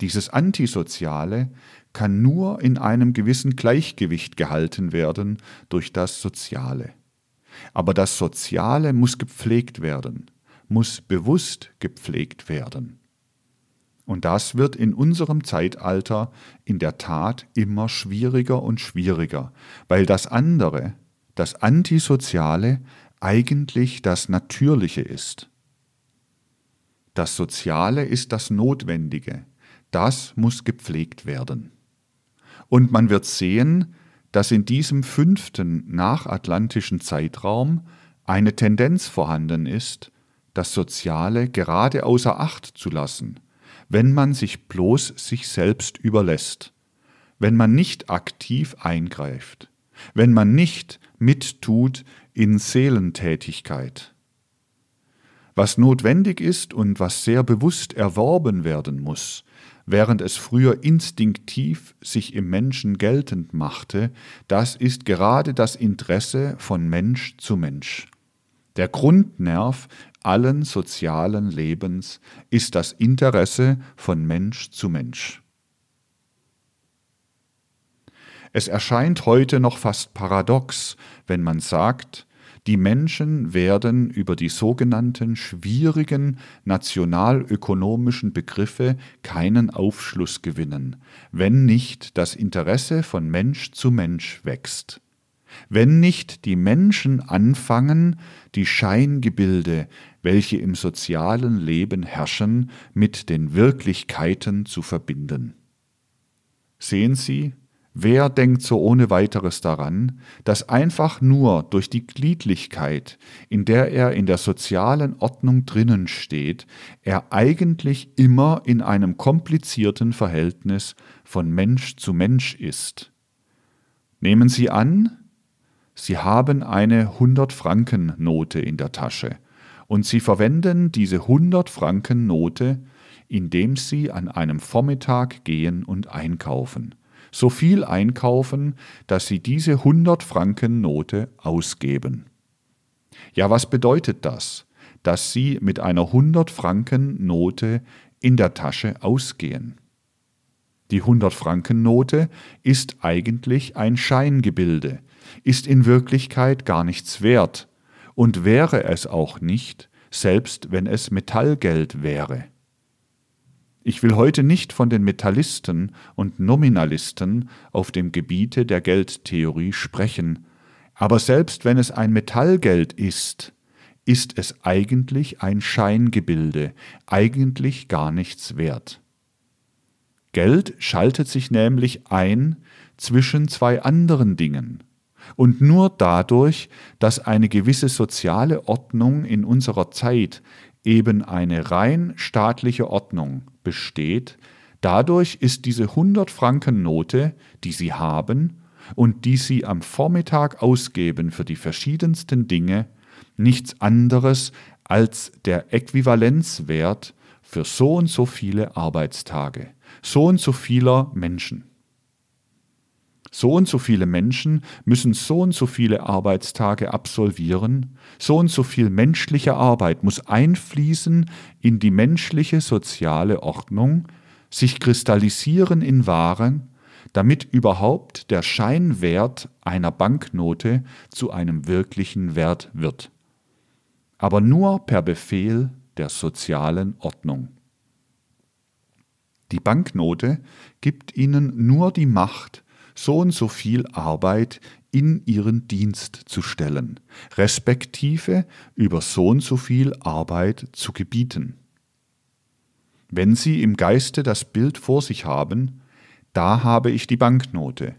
Dieses Antisoziale kann nur in einem gewissen Gleichgewicht gehalten werden durch das Soziale. Aber das Soziale muss gepflegt werden, muss bewusst gepflegt werden. Und das wird in unserem Zeitalter in der Tat immer schwieriger und schwieriger, weil das andere, das Antisoziale, eigentlich das Natürliche ist. Das Soziale ist das Notwendige, das muss gepflegt werden. Und man wird sehen, dass in diesem fünften nachatlantischen Zeitraum eine Tendenz vorhanden ist, das Soziale gerade außer Acht zu lassen – wenn man sich bloß sich selbst überlässt, wenn man nicht aktiv eingreift, wenn man nicht mittut in Seelentätigkeit. Was notwendig ist und was sehr bewusst erworben werden muss, während es früher instinktiv sich im Menschen geltend machte, das ist gerade das Interesse von Mensch zu Mensch. Der Grundnerv allen sozialen Lebens ist das Interesse von Mensch zu Mensch. Es erscheint heute noch fast paradox, wenn man sagt, die Menschen werden über die sogenannten schwierigen nationalökonomischen Begriffe keinen Aufschluss gewinnen, wenn nicht das Interesse von Mensch zu Mensch wächst wenn nicht die Menschen anfangen, die Scheingebilde, welche im sozialen Leben herrschen, mit den Wirklichkeiten zu verbinden. Sehen Sie, wer denkt so ohne weiteres daran, dass einfach nur durch die Gliedlichkeit, in der er in der sozialen Ordnung drinnen steht, er eigentlich immer in einem komplizierten Verhältnis von Mensch zu Mensch ist. Nehmen Sie an, Sie haben eine 100-Franken-Note in der Tasche und Sie verwenden diese 100-Franken-Note, indem Sie an einem Vormittag gehen und einkaufen. So viel einkaufen, dass Sie diese 100-Franken-Note ausgeben. Ja, was bedeutet das? Dass Sie mit einer 100-Franken-Note in der Tasche ausgehen. Die 100-Franken-Note ist eigentlich ein Scheingebilde, ist in Wirklichkeit gar nichts wert und wäre es auch nicht, selbst wenn es Metallgeld wäre. Ich will heute nicht von den Metallisten und Nominalisten auf dem Gebiete der Geldtheorie sprechen, aber selbst wenn es ein Metallgeld ist, ist es eigentlich ein Scheingebilde, eigentlich gar nichts wert. Geld schaltet sich nämlich ein zwischen zwei anderen Dingen, Und nur dadurch, dass eine gewisse soziale Ordnung in unserer Zeit eben eine rein staatliche Ordnung besteht, dadurch ist diese 100 Franken Note, die Sie haben und die Sie am Vormittag ausgeben für die verschiedensten Dinge, nichts anderes als der Äquivalenzwert für so und so viele Arbeitstage, so und so vieler Menschen. So und so viele Menschen müssen so und so viele Arbeitstage absolvieren, so und so viel menschliche Arbeit muss einfließen in die menschliche soziale Ordnung, sich kristallisieren in Waren, damit überhaupt der Scheinwert einer Banknote zu einem wirklichen Wert wird. Aber nur per Befehl der sozialen Ordnung. Die Banknote gibt ihnen nur die Macht, so und so viel Arbeit in ihren Dienst zu stellen, respektive über so und so viel Arbeit zu gebieten. Wenn Sie im Geiste das Bild vor sich haben, da habe ich die Banknote.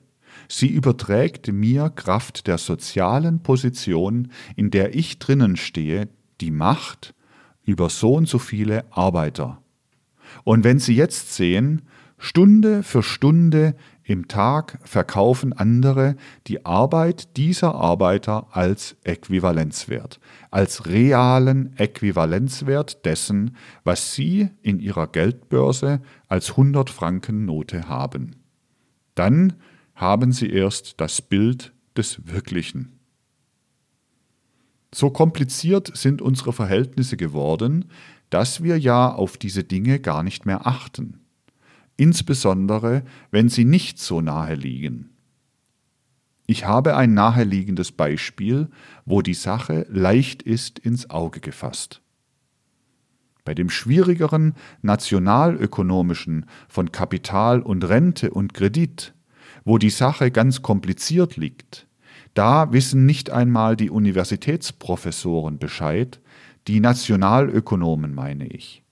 Sie überträgt mir Kraft der sozialen Position, in der ich drinnen stehe, die Macht über so und so viele Arbeiter. Und wenn Sie jetzt sehen, Stunde für Stunde im Tag verkaufen andere die Arbeit dieser Arbeiter als Äquivalenzwert, als realen Äquivalenzwert dessen, was sie in ihrer Geldbörse als 100 Franken Note haben. Dann haben sie erst das Bild des Wirklichen. So kompliziert sind unsere Verhältnisse geworden, dass wir ja auf diese Dinge gar nicht mehr achten insbesondere wenn sie nicht so nahe liegen. Ich habe ein naheliegendes Beispiel, wo die Sache leicht ist ins Auge gefasst. Bei dem schwierigeren nationalökonomischen von Kapital und Rente und Kredit, wo die Sache ganz kompliziert liegt, da wissen nicht einmal die Universitätsprofessoren Bescheid, die Nationalökonomen meine ich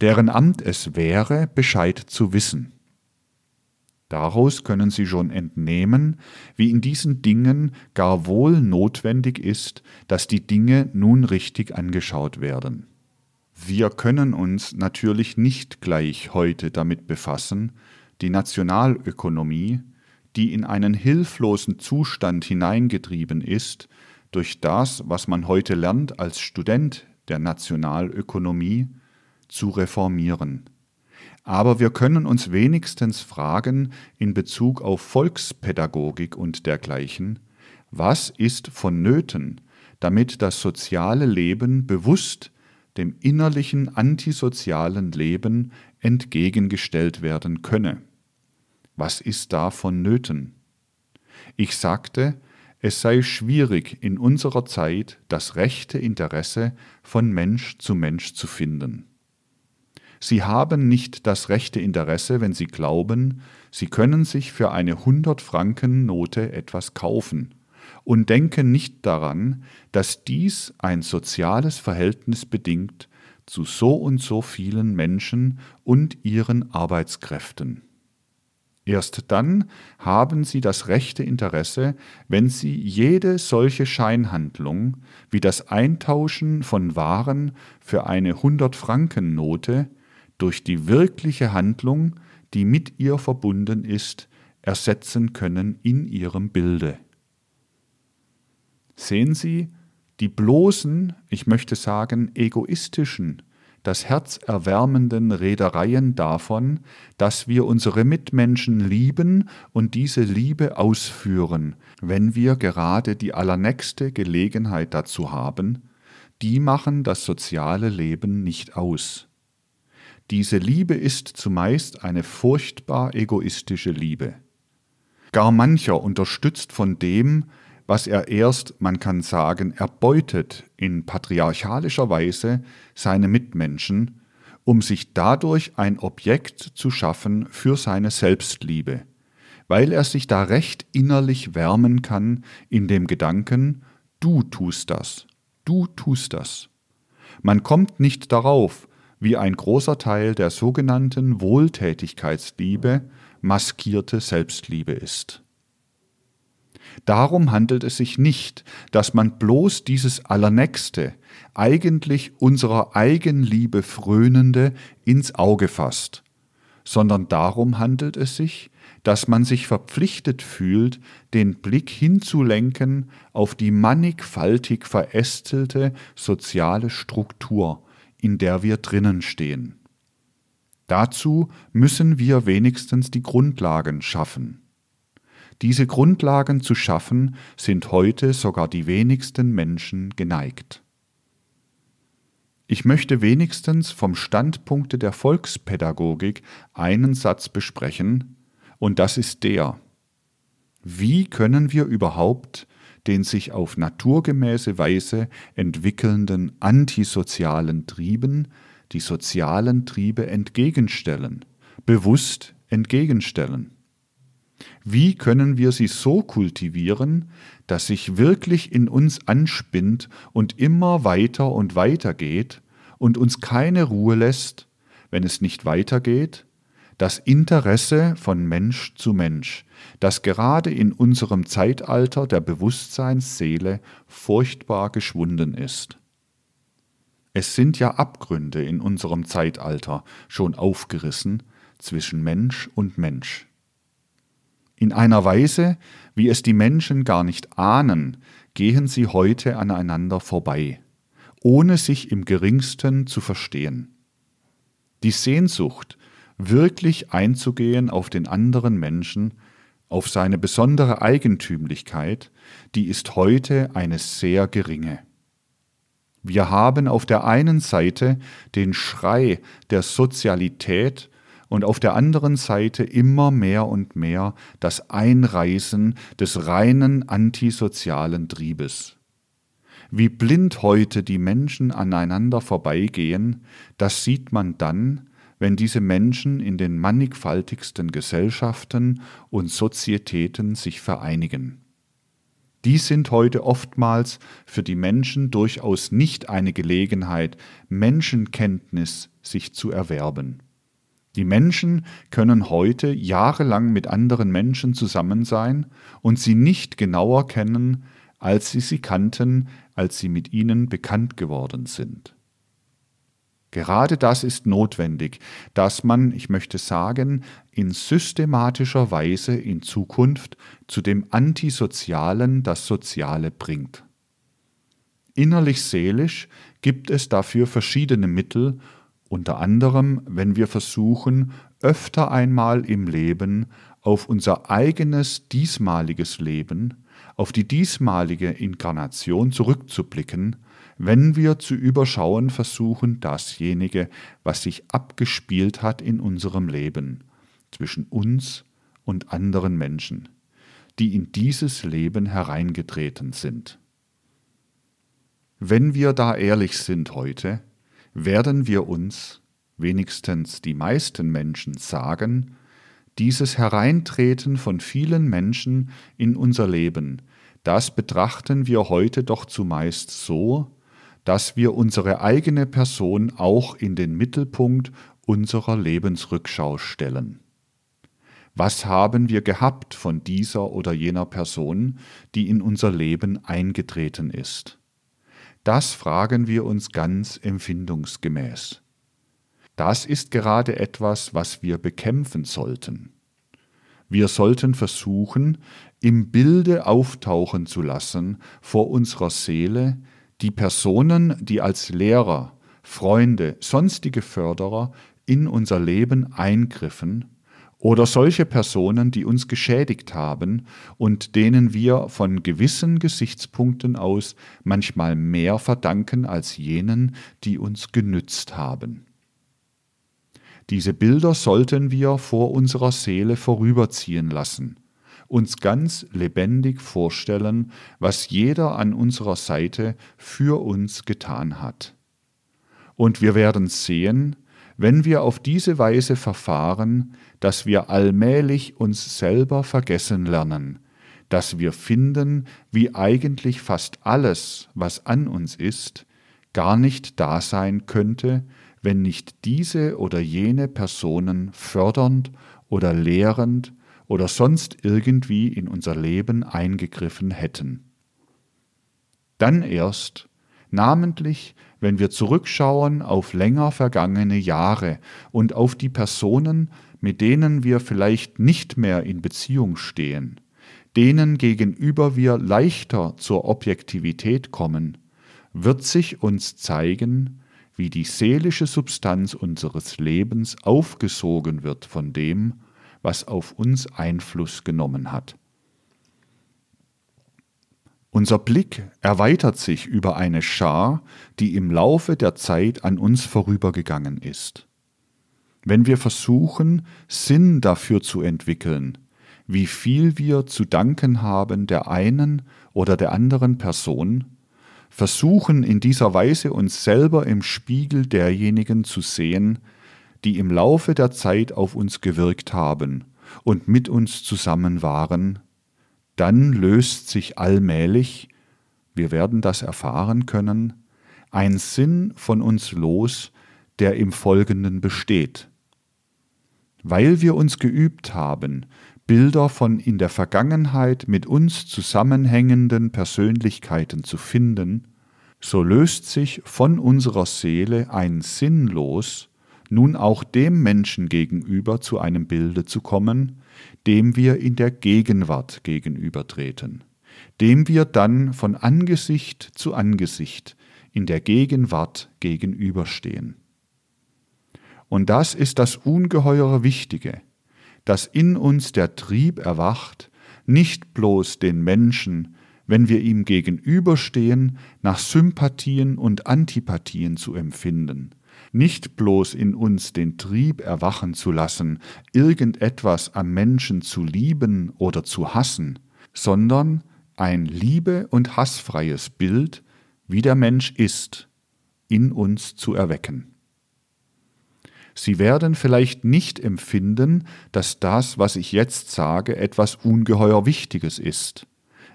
deren Amt es wäre, Bescheid zu wissen. Daraus können Sie schon entnehmen, wie in diesen Dingen gar wohl notwendig ist, dass die Dinge nun richtig angeschaut werden. Wir können uns natürlich nicht gleich heute damit befassen, die Nationalökonomie, die in einen hilflosen Zustand hineingetrieben ist, durch das, was man heute lernt als Student der Nationalökonomie, zu reformieren. Aber wir können uns wenigstens fragen in Bezug auf Volkspädagogik und dergleichen, was ist vonnöten, damit das soziale Leben bewusst dem innerlichen antisozialen Leben entgegengestellt werden könne. Was ist da vonnöten? Ich sagte, es sei schwierig in unserer Zeit das rechte Interesse von Mensch zu Mensch zu finden. Sie haben nicht das rechte Interesse, wenn Sie glauben, Sie können sich für eine 100-Franken-Note etwas kaufen und denken nicht daran, dass dies ein soziales Verhältnis bedingt zu so und so vielen Menschen und ihren Arbeitskräften. Erst dann haben Sie das rechte Interesse, wenn Sie jede solche Scheinhandlung wie das Eintauschen von Waren für eine 100-Franken-Note durch die wirkliche Handlung, die mit ihr verbunden ist, ersetzen können in ihrem Bilde. Sehen Sie die bloßen, ich möchte sagen egoistischen, das herzerwärmenden Redereien davon, dass wir unsere Mitmenschen lieben und diese Liebe ausführen, wenn wir gerade die allernächste Gelegenheit dazu haben, die machen das soziale Leben nicht aus. Diese Liebe ist zumeist eine furchtbar egoistische Liebe. Gar mancher unterstützt von dem, was er erst, man kann sagen, erbeutet in patriarchalischer Weise seine Mitmenschen, um sich dadurch ein Objekt zu schaffen für seine Selbstliebe, weil er sich da recht innerlich wärmen kann in dem Gedanken, du tust das, du tust das. Man kommt nicht darauf, wie ein großer Teil der sogenannten Wohltätigkeitsliebe maskierte Selbstliebe ist. Darum handelt es sich nicht, dass man bloß dieses Allernächste, eigentlich unserer Eigenliebe frönende, ins Auge fasst, sondern darum handelt es sich, dass man sich verpflichtet fühlt, den Blick hinzulenken auf die mannigfaltig verästelte soziale Struktur, in der wir drinnen stehen. Dazu müssen wir wenigstens die Grundlagen schaffen. Diese Grundlagen zu schaffen, sind heute sogar die wenigsten Menschen geneigt. Ich möchte wenigstens vom Standpunkte der Volkspädagogik einen Satz besprechen, und das ist der. Wie können wir überhaupt den sich auf naturgemäße Weise entwickelnden antisozialen Trieben die sozialen Triebe entgegenstellen, bewusst entgegenstellen? Wie können wir sie so kultivieren, dass sich wirklich in uns anspinnt und immer weiter und weiter geht und uns keine Ruhe lässt, wenn es nicht weitergeht, das Interesse von Mensch zu Mensch, das gerade in unserem Zeitalter der Bewusstseinsseele furchtbar geschwunden ist. Es sind ja Abgründe in unserem Zeitalter schon aufgerissen zwischen Mensch und Mensch. In einer Weise, wie es die Menschen gar nicht ahnen, gehen sie heute aneinander vorbei, ohne sich im geringsten zu verstehen. Die Sehnsucht, wirklich einzugehen auf den anderen Menschen, auf seine besondere Eigentümlichkeit, die ist heute eine sehr geringe. Wir haben auf der einen Seite den Schrei der Sozialität und auf der anderen Seite immer mehr und mehr das Einreißen des reinen antisozialen Triebes. Wie blind heute die Menschen aneinander vorbeigehen, das sieht man dann, wenn diese Menschen in den mannigfaltigsten Gesellschaften und Sozietäten sich vereinigen. Dies sind heute oftmals für die Menschen durchaus nicht eine Gelegenheit, Menschenkenntnis sich zu erwerben. Die Menschen können heute jahrelang mit anderen Menschen zusammen sein und sie nicht genauer kennen, als sie sie kannten, als sie mit ihnen bekannt geworden sind. Gerade das ist notwendig, dass man, ich möchte sagen, in systematischer Weise in Zukunft zu dem Antisozialen das Soziale bringt. Innerlich seelisch gibt es dafür verschiedene Mittel, unter anderem, wenn wir versuchen, öfter einmal im Leben auf unser eigenes diesmaliges Leben, auf die diesmalige Inkarnation zurückzublicken wenn wir zu überschauen versuchen dasjenige, was sich abgespielt hat in unserem Leben, zwischen uns und anderen Menschen, die in dieses Leben hereingetreten sind. Wenn wir da ehrlich sind heute, werden wir uns, wenigstens die meisten Menschen, sagen, dieses Hereintreten von vielen Menschen in unser Leben, das betrachten wir heute doch zumeist so, dass wir unsere eigene Person auch in den Mittelpunkt unserer Lebensrückschau stellen. Was haben wir gehabt von dieser oder jener Person, die in unser Leben eingetreten ist? Das fragen wir uns ganz empfindungsgemäß. Das ist gerade etwas, was wir bekämpfen sollten. Wir sollten versuchen, im Bilde auftauchen zu lassen vor unserer Seele, die Personen, die als Lehrer, Freunde, sonstige Förderer in unser Leben eingriffen, oder solche Personen, die uns geschädigt haben und denen wir von gewissen Gesichtspunkten aus manchmal mehr verdanken als jenen, die uns genützt haben. Diese Bilder sollten wir vor unserer Seele vorüberziehen lassen uns ganz lebendig vorstellen, was jeder an unserer Seite für uns getan hat. Und wir werden sehen, wenn wir auf diese Weise verfahren, dass wir allmählich uns selber vergessen lernen, dass wir finden, wie eigentlich fast alles, was an uns ist, gar nicht da sein könnte, wenn nicht diese oder jene Personen fördernd oder lehrend oder sonst irgendwie in unser Leben eingegriffen hätten. Dann erst, namentlich wenn wir zurückschauen auf länger vergangene Jahre und auf die Personen, mit denen wir vielleicht nicht mehr in Beziehung stehen, denen gegenüber wir leichter zur Objektivität kommen, wird sich uns zeigen, wie die seelische Substanz unseres Lebens aufgesogen wird von dem, was auf uns Einfluss genommen hat. Unser Blick erweitert sich über eine Schar, die im Laufe der Zeit an uns vorübergegangen ist. Wenn wir versuchen, Sinn dafür zu entwickeln, wie viel wir zu danken haben der einen oder der anderen Person, versuchen in dieser Weise uns selber im Spiegel derjenigen zu sehen, die im Laufe der Zeit auf uns gewirkt haben und mit uns zusammen waren, dann löst sich allmählich, wir werden das erfahren können, ein Sinn von uns los, der im Folgenden besteht. Weil wir uns geübt haben, Bilder von in der Vergangenheit mit uns zusammenhängenden Persönlichkeiten zu finden, so löst sich von unserer Seele ein Sinn los, nun auch dem Menschen gegenüber zu einem Bilde zu kommen, dem wir in der Gegenwart gegenübertreten, dem wir dann von Angesicht zu Angesicht in der Gegenwart gegenüberstehen. Und das ist das ungeheure Wichtige, dass in uns der Trieb erwacht, nicht bloß den Menschen, wenn wir ihm gegenüberstehen, nach Sympathien und Antipathien zu empfinden, nicht bloß in uns den Trieb erwachen zu lassen, irgendetwas am Menschen zu lieben oder zu hassen, sondern ein liebe- und hassfreies Bild, wie der Mensch ist, in uns zu erwecken. Sie werden vielleicht nicht empfinden, dass das, was ich jetzt sage, etwas ungeheuer Wichtiges ist.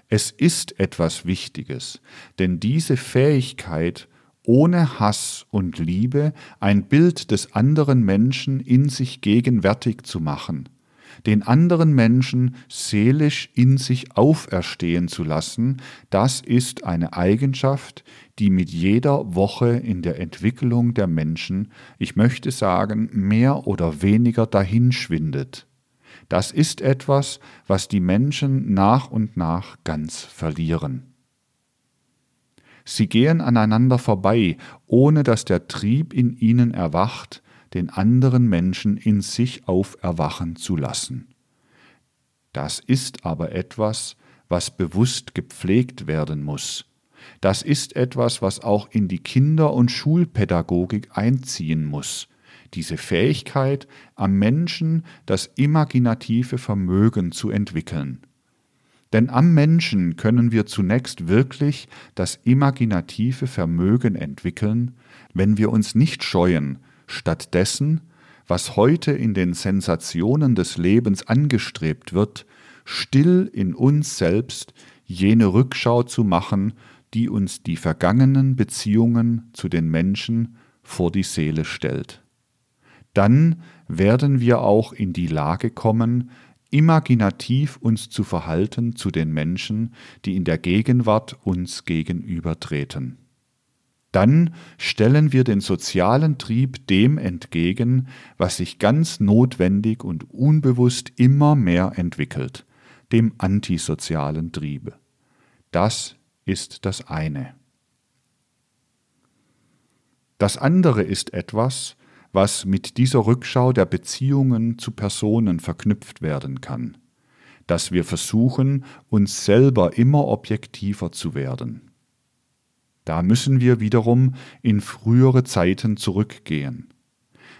Es ist etwas Wichtiges, denn diese Fähigkeit, ohne Hass und Liebe ein Bild des anderen Menschen in sich gegenwärtig zu machen, den anderen Menschen seelisch in sich auferstehen zu lassen, das ist eine Eigenschaft, die mit jeder Woche in der Entwicklung der Menschen, ich möchte sagen, mehr oder weniger dahinschwindet. Das ist etwas, was die Menschen nach und nach ganz verlieren. Sie gehen aneinander vorbei, ohne dass der Trieb in ihnen erwacht, den anderen Menschen in sich auferwachen zu lassen. Das ist aber etwas, was bewusst gepflegt werden muss. Das ist etwas, was auch in die Kinder- und Schulpädagogik einziehen muss. Diese Fähigkeit, am Menschen das imaginative Vermögen zu entwickeln. Denn am Menschen können wir zunächst wirklich das imaginative Vermögen entwickeln, wenn wir uns nicht scheuen, stattdessen, was heute in den Sensationen des Lebens angestrebt wird, still in uns selbst jene Rückschau zu machen, die uns die vergangenen Beziehungen zu den Menschen vor die Seele stellt. Dann werden wir auch in die Lage kommen, imaginativ uns zu verhalten zu den Menschen, die in der Gegenwart uns gegenübertreten. Dann stellen wir den sozialen Trieb dem entgegen, was sich ganz notwendig und unbewusst immer mehr entwickelt, dem antisozialen Triebe. Das ist das eine. Das andere ist etwas, was mit dieser Rückschau der Beziehungen zu Personen verknüpft werden kann, dass wir versuchen, uns selber immer objektiver zu werden. Da müssen wir wiederum in frühere Zeiten zurückgehen.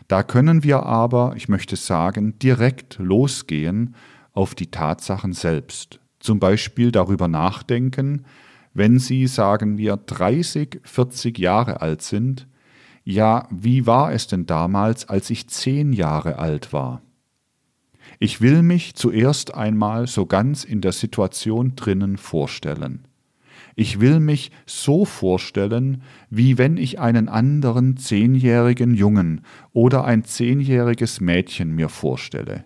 Da können wir aber, ich möchte sagen, direkt losgehen auf die Tatsachen selbst. Zum Beispiel darüber nachdenken, wenn Sie, sagen wir, 30, 40 Jahre alt sind, ja, wie war es denn damals, als ich zehn Jahre alt war? Ich will mich zuerst einmal so ganz in der Situation drinnen vorstellen. Ich will mich so vorstellen, wie wenn ich einen anderen zehnjährigen Jungen oder ein zehnjähriges Mädchen mir vorstelle.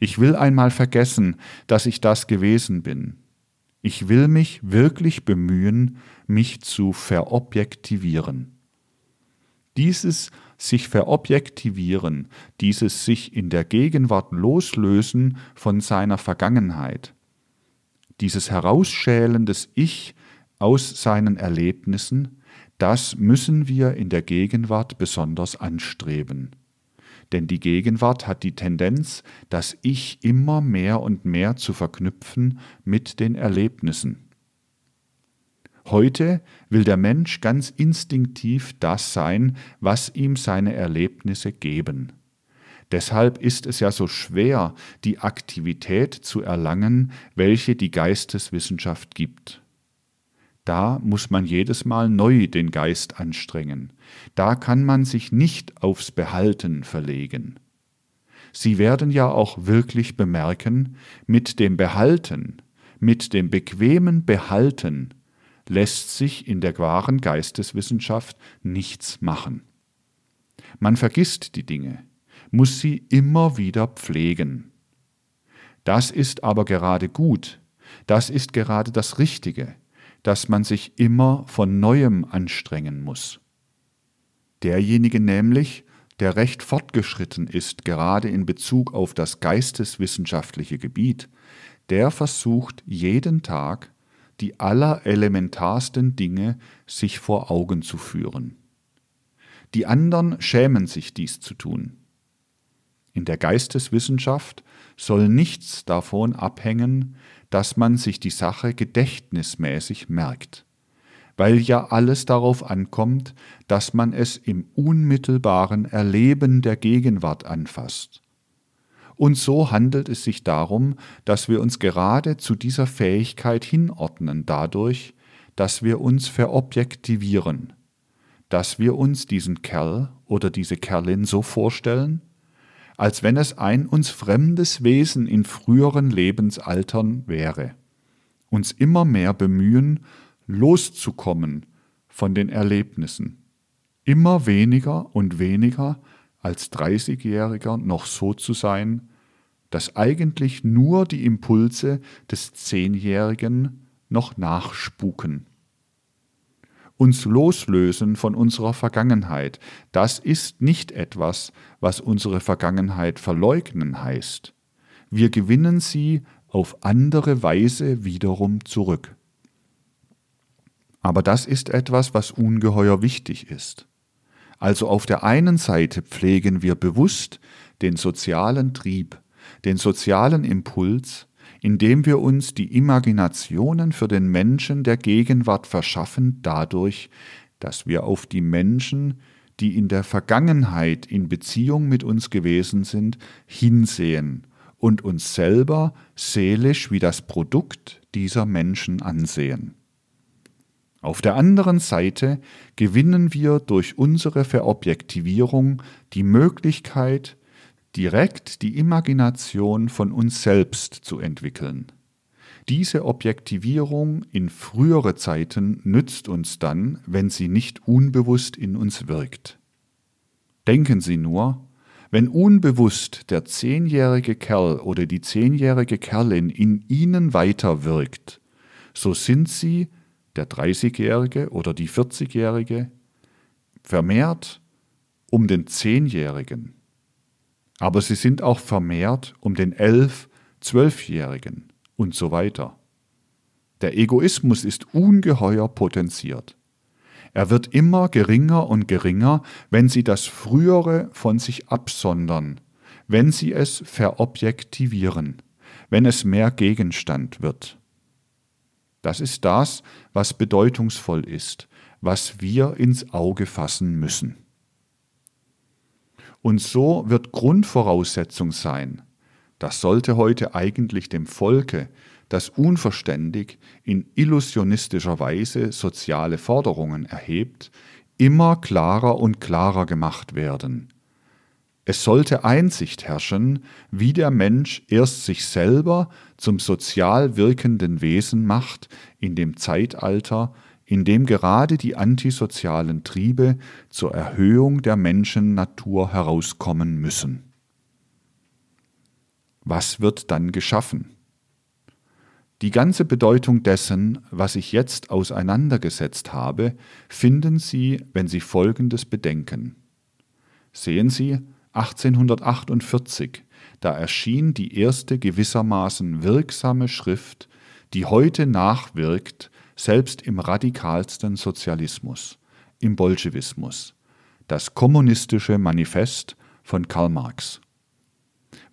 Ich will einmal vergessen, dass ich das gewesen bin. Ich will mich wirklich bemühen, mich zu verobjektivieren. Dieses sich verobjektivieren, dieses sich in der Gegenwart loslösen von seiner Vergangenheit, dieses Herausschälen des Ich aus seinen Erlebnissen, das müssen wir in der Gegenwart besonders anstreben. Denn die Gegenwart hat die Tendenz, das Ich immer mehr und mehr zu verknüpfen mit den Erlebnissen. Heute will der Mensch ganz instinktiv das sein, was ihm seine Erlebnisse geben. Deshalb ist es ja so schwer, die Aktivität zu erlangen, welche die Geisteswissenschaft gibt. Da muss man jedes Mal neu den Geist anstrengen. Da kann man sich nicht aufs Behalten verlegen. Sie werden ja auch wirklich bemerken, mit dem Behalten, mit dem bequemen Behalten lässt sich in der wahren Geisteswissenschaft nichts machen. Man vergisst die Dinge, muss sie immer wieder pflegen. Das ist aber gerade gut, das ist gerade das Richtige, dass man sich immer von neuem anstrengen muss. Derjenige nämlich, der recht fortgeschritten ist, gerade in Bezug auf das geisteswissenschaftliche Gebiet, der versucht jeden Tag die allerelementarsten Dinge sich vor Augen zu führen. Die anderen schämen sich dies zu tun. In der Geisteswissenschaft soll nichts davon abhängen, dass man sich die Sache gedächtnismäßig merkt, weil ja alles darauf ankommt, dass man es im unmittelbaren Erleben der Gegenwart anfasst. Und so handelt es sich darum, dass wir uns gerade zu dieser Fähigkeit hinordnen dadurch, dass wir uns verobjektivieren, dass wir uns diesen Kerl oder diese Kerlin so vorstellen, als wenn es ein uns fremdes Wesen in früheren Lebensaltern wäre, uns immer mehr bemühen, loszukommen von den Erlebnissen, immer weniger und weniger als 30-Jähriger noch so zu sein, dass eigentlich nur die Impulse des Zehnjährigen noch nachspuken. Uns loslösen von unserer Vergangenheit, das ist nicht etwas, was unsere Vergangenheit verleugnen heißt. Wir gewinnen sie auf andere Weise wiederum zurück. Aber das ist etwas, was ungeheuer wichtig ist. Also auf der einen Seite pflegen wir bewusst den sozialen Trieb, den sozialen Impuls, indem wir uns die Imaginationen für den Menschen der Gegenwart verschaffen dadurch, dass wir auf die Menschen, die in der Vergangenheit in Beziehung mit uns gewesen sind, hinsehen und uns selber seelisch wie das Produkt dieser Menschen ansehen. Auf der anderen Seite gewinnen wir durch unsere Verobjektivierung die Möglichkeit, direkt die Imagination von uns selbst zu entwickeln. Diese Objektivierung in frühere Zeiten nützt uns dann, wenn sie nicht unbewusst in uns wirkt. Denken Sie nur, wenn unbewusst der zehnjährige Kerl oder die zehnjährige Kerlin in Ihnen weiterwirkt, so sind Sie, der dreißigjährige oder die vierzigjährige, vermehrt um den zehnjährigen aber sie sind auch vermehrt um den elf-, zwölfjährigen und so weiter. Der Egoismus ist ungeheuer potenziert. Er wird immer geringer und geringer, wenn sie das Frühere von sich absondern, wenn sie es verobjektivieren, wenn es mehr Gegenstand wird. Das ist das, was bedeutungsvoll ist, was wir ins Auge fassen müssen. Und so wird Grundvoraussetzung sein, das sollte heute eigentlich dem Volke, das unverständig in illusionistischer Weise soziale Forderungen erhebt, immer klarer und klarer gemacht werden. Es sollte Einsicht herrschen, wie der Mensch erst sich selber zum sozial wirkenden Wesen macht in dem Zeitalter, in dem gerade die antisozialen Triebe zur Erhöhung der Menschennatur herauskommen müssen. was wird dann geschaffen? Die ganze Bedeutung dessen, was ich jetzt auseinandergesetzt habe, finden Sie, wenn Sie Folgendes bedenken. Sehen Sie, 1848, da erschien die erste gewissermaßen wirksame Schrift, die heute nachwirkt, selbst im radikalsten Sozialismus, im Bolschewismus, das kommunistische Manifest von Karl Marx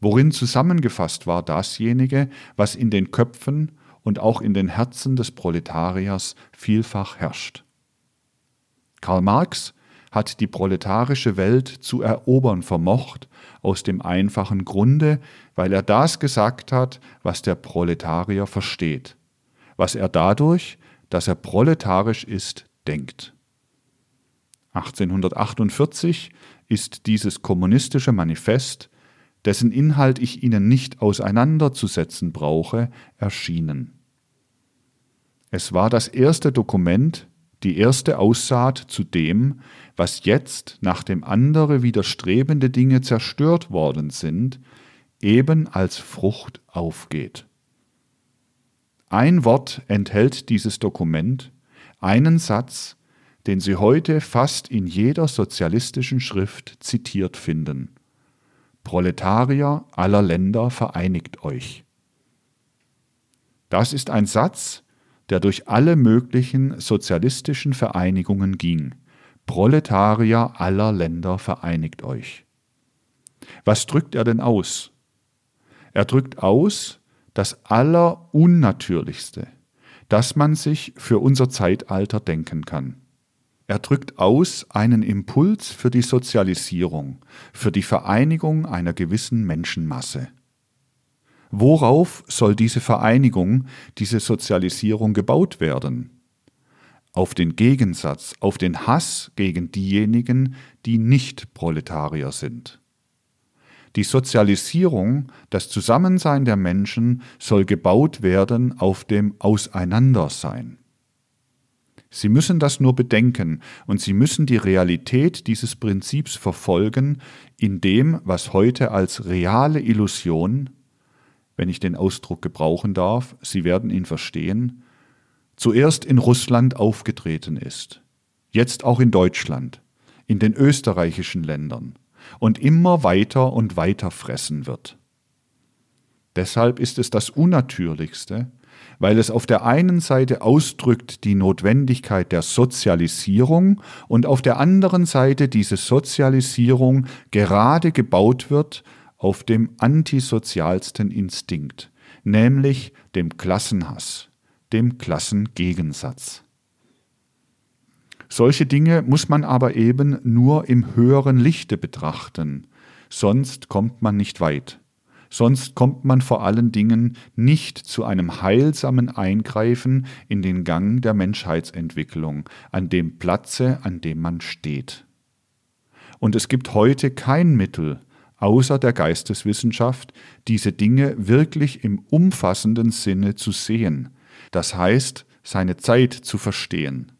worin zusammengefasst war dasjenige, was in den Köpfen und auch in den Herzen des Proletariers vielfach herrscht. Karl Marx hat die proletarische Welt zu erobern vermocht, aus dem einfachen Grunde, weil er das gesagt hat, was der Proletarier versteht, was er dadurch, dass er proletarisch ist, denkt. 1848 ist dieses kommunistische Manifest dessen Inhalt ich Ihnen nicht auseinanderzusetzen brauche, erschienen. Es war das erste Dokument, die erste Aussaat zu dem, was jetzt, nachdem andere widerstrebende Dinge zerstört worden sind, eben als Frucht aufgeht. Ein Wort enthält dieses Dokument, einen Satz, den Sie heute fast in jeder sozialistischen Schrift zitiert finden. Proletarier aller Länder vereinigt euch. Das ist ein Satz, der durch alle möglichen sozialistischen Vereinigungen ging. Proletarier aller Länder vereinigt euch. Was drückt er denn aus? Er drückt aus das Allerunnatürlichste, das man sich für unser Zeitalter denken kann. Er drückt aus einen Impuls für die Sozialisierung, für die Vereinigung einer gewissen Menschenmasse. Worauf soll diese Vereinigung, diese Sozialisierung gebaut werden? Auf den Gegensatz, auf den Hass gegen diejenigen, die nicht Proletarier sind. Die Sozialisierung, das Zusammensein der Menschen soll gebaut werden auf dem Auseinandersein. Sie müssen das nur bedenken und Sie müssen die Realität dieses Prinzips verfolgen in dem, was heute als reale Illusion, wenn ich den Ausdruck gebrauchen darf, Sie werden ihn verstehen, zuerst in Russland aufgetreten ist, jetzt auch in Deutschland, in den österreichischen Ländern und immer weiter und weiter fressen wird. Deshalb ist es das Unnatürlichste, weil es auf der einen Seite ausdrückt die Notwendigkeit der Sozialisierung und auf der anderen Seite diese Sozialisierung gerade gebaut wird auf dem antisozialsten Instinkt, nämlich dem Klassenhass, dem Klassengegensatz. Solche Dinge muss man aber eben nur im höheren Lichte betrachten, sonst kommt man nicht weit sonst kommt man vor allen Dingen nicht zu einem heilsamen Eingreifen in den Gang der Menschheitsentwicklung, an dem Platze, an dem man steht. Und es gibt heute kein Mittel, außer der Geisteswissenschaft, diese Dinge wirklich im umfassenden Sinne zu sehen, das heißt, seine Zeit zu verstehen.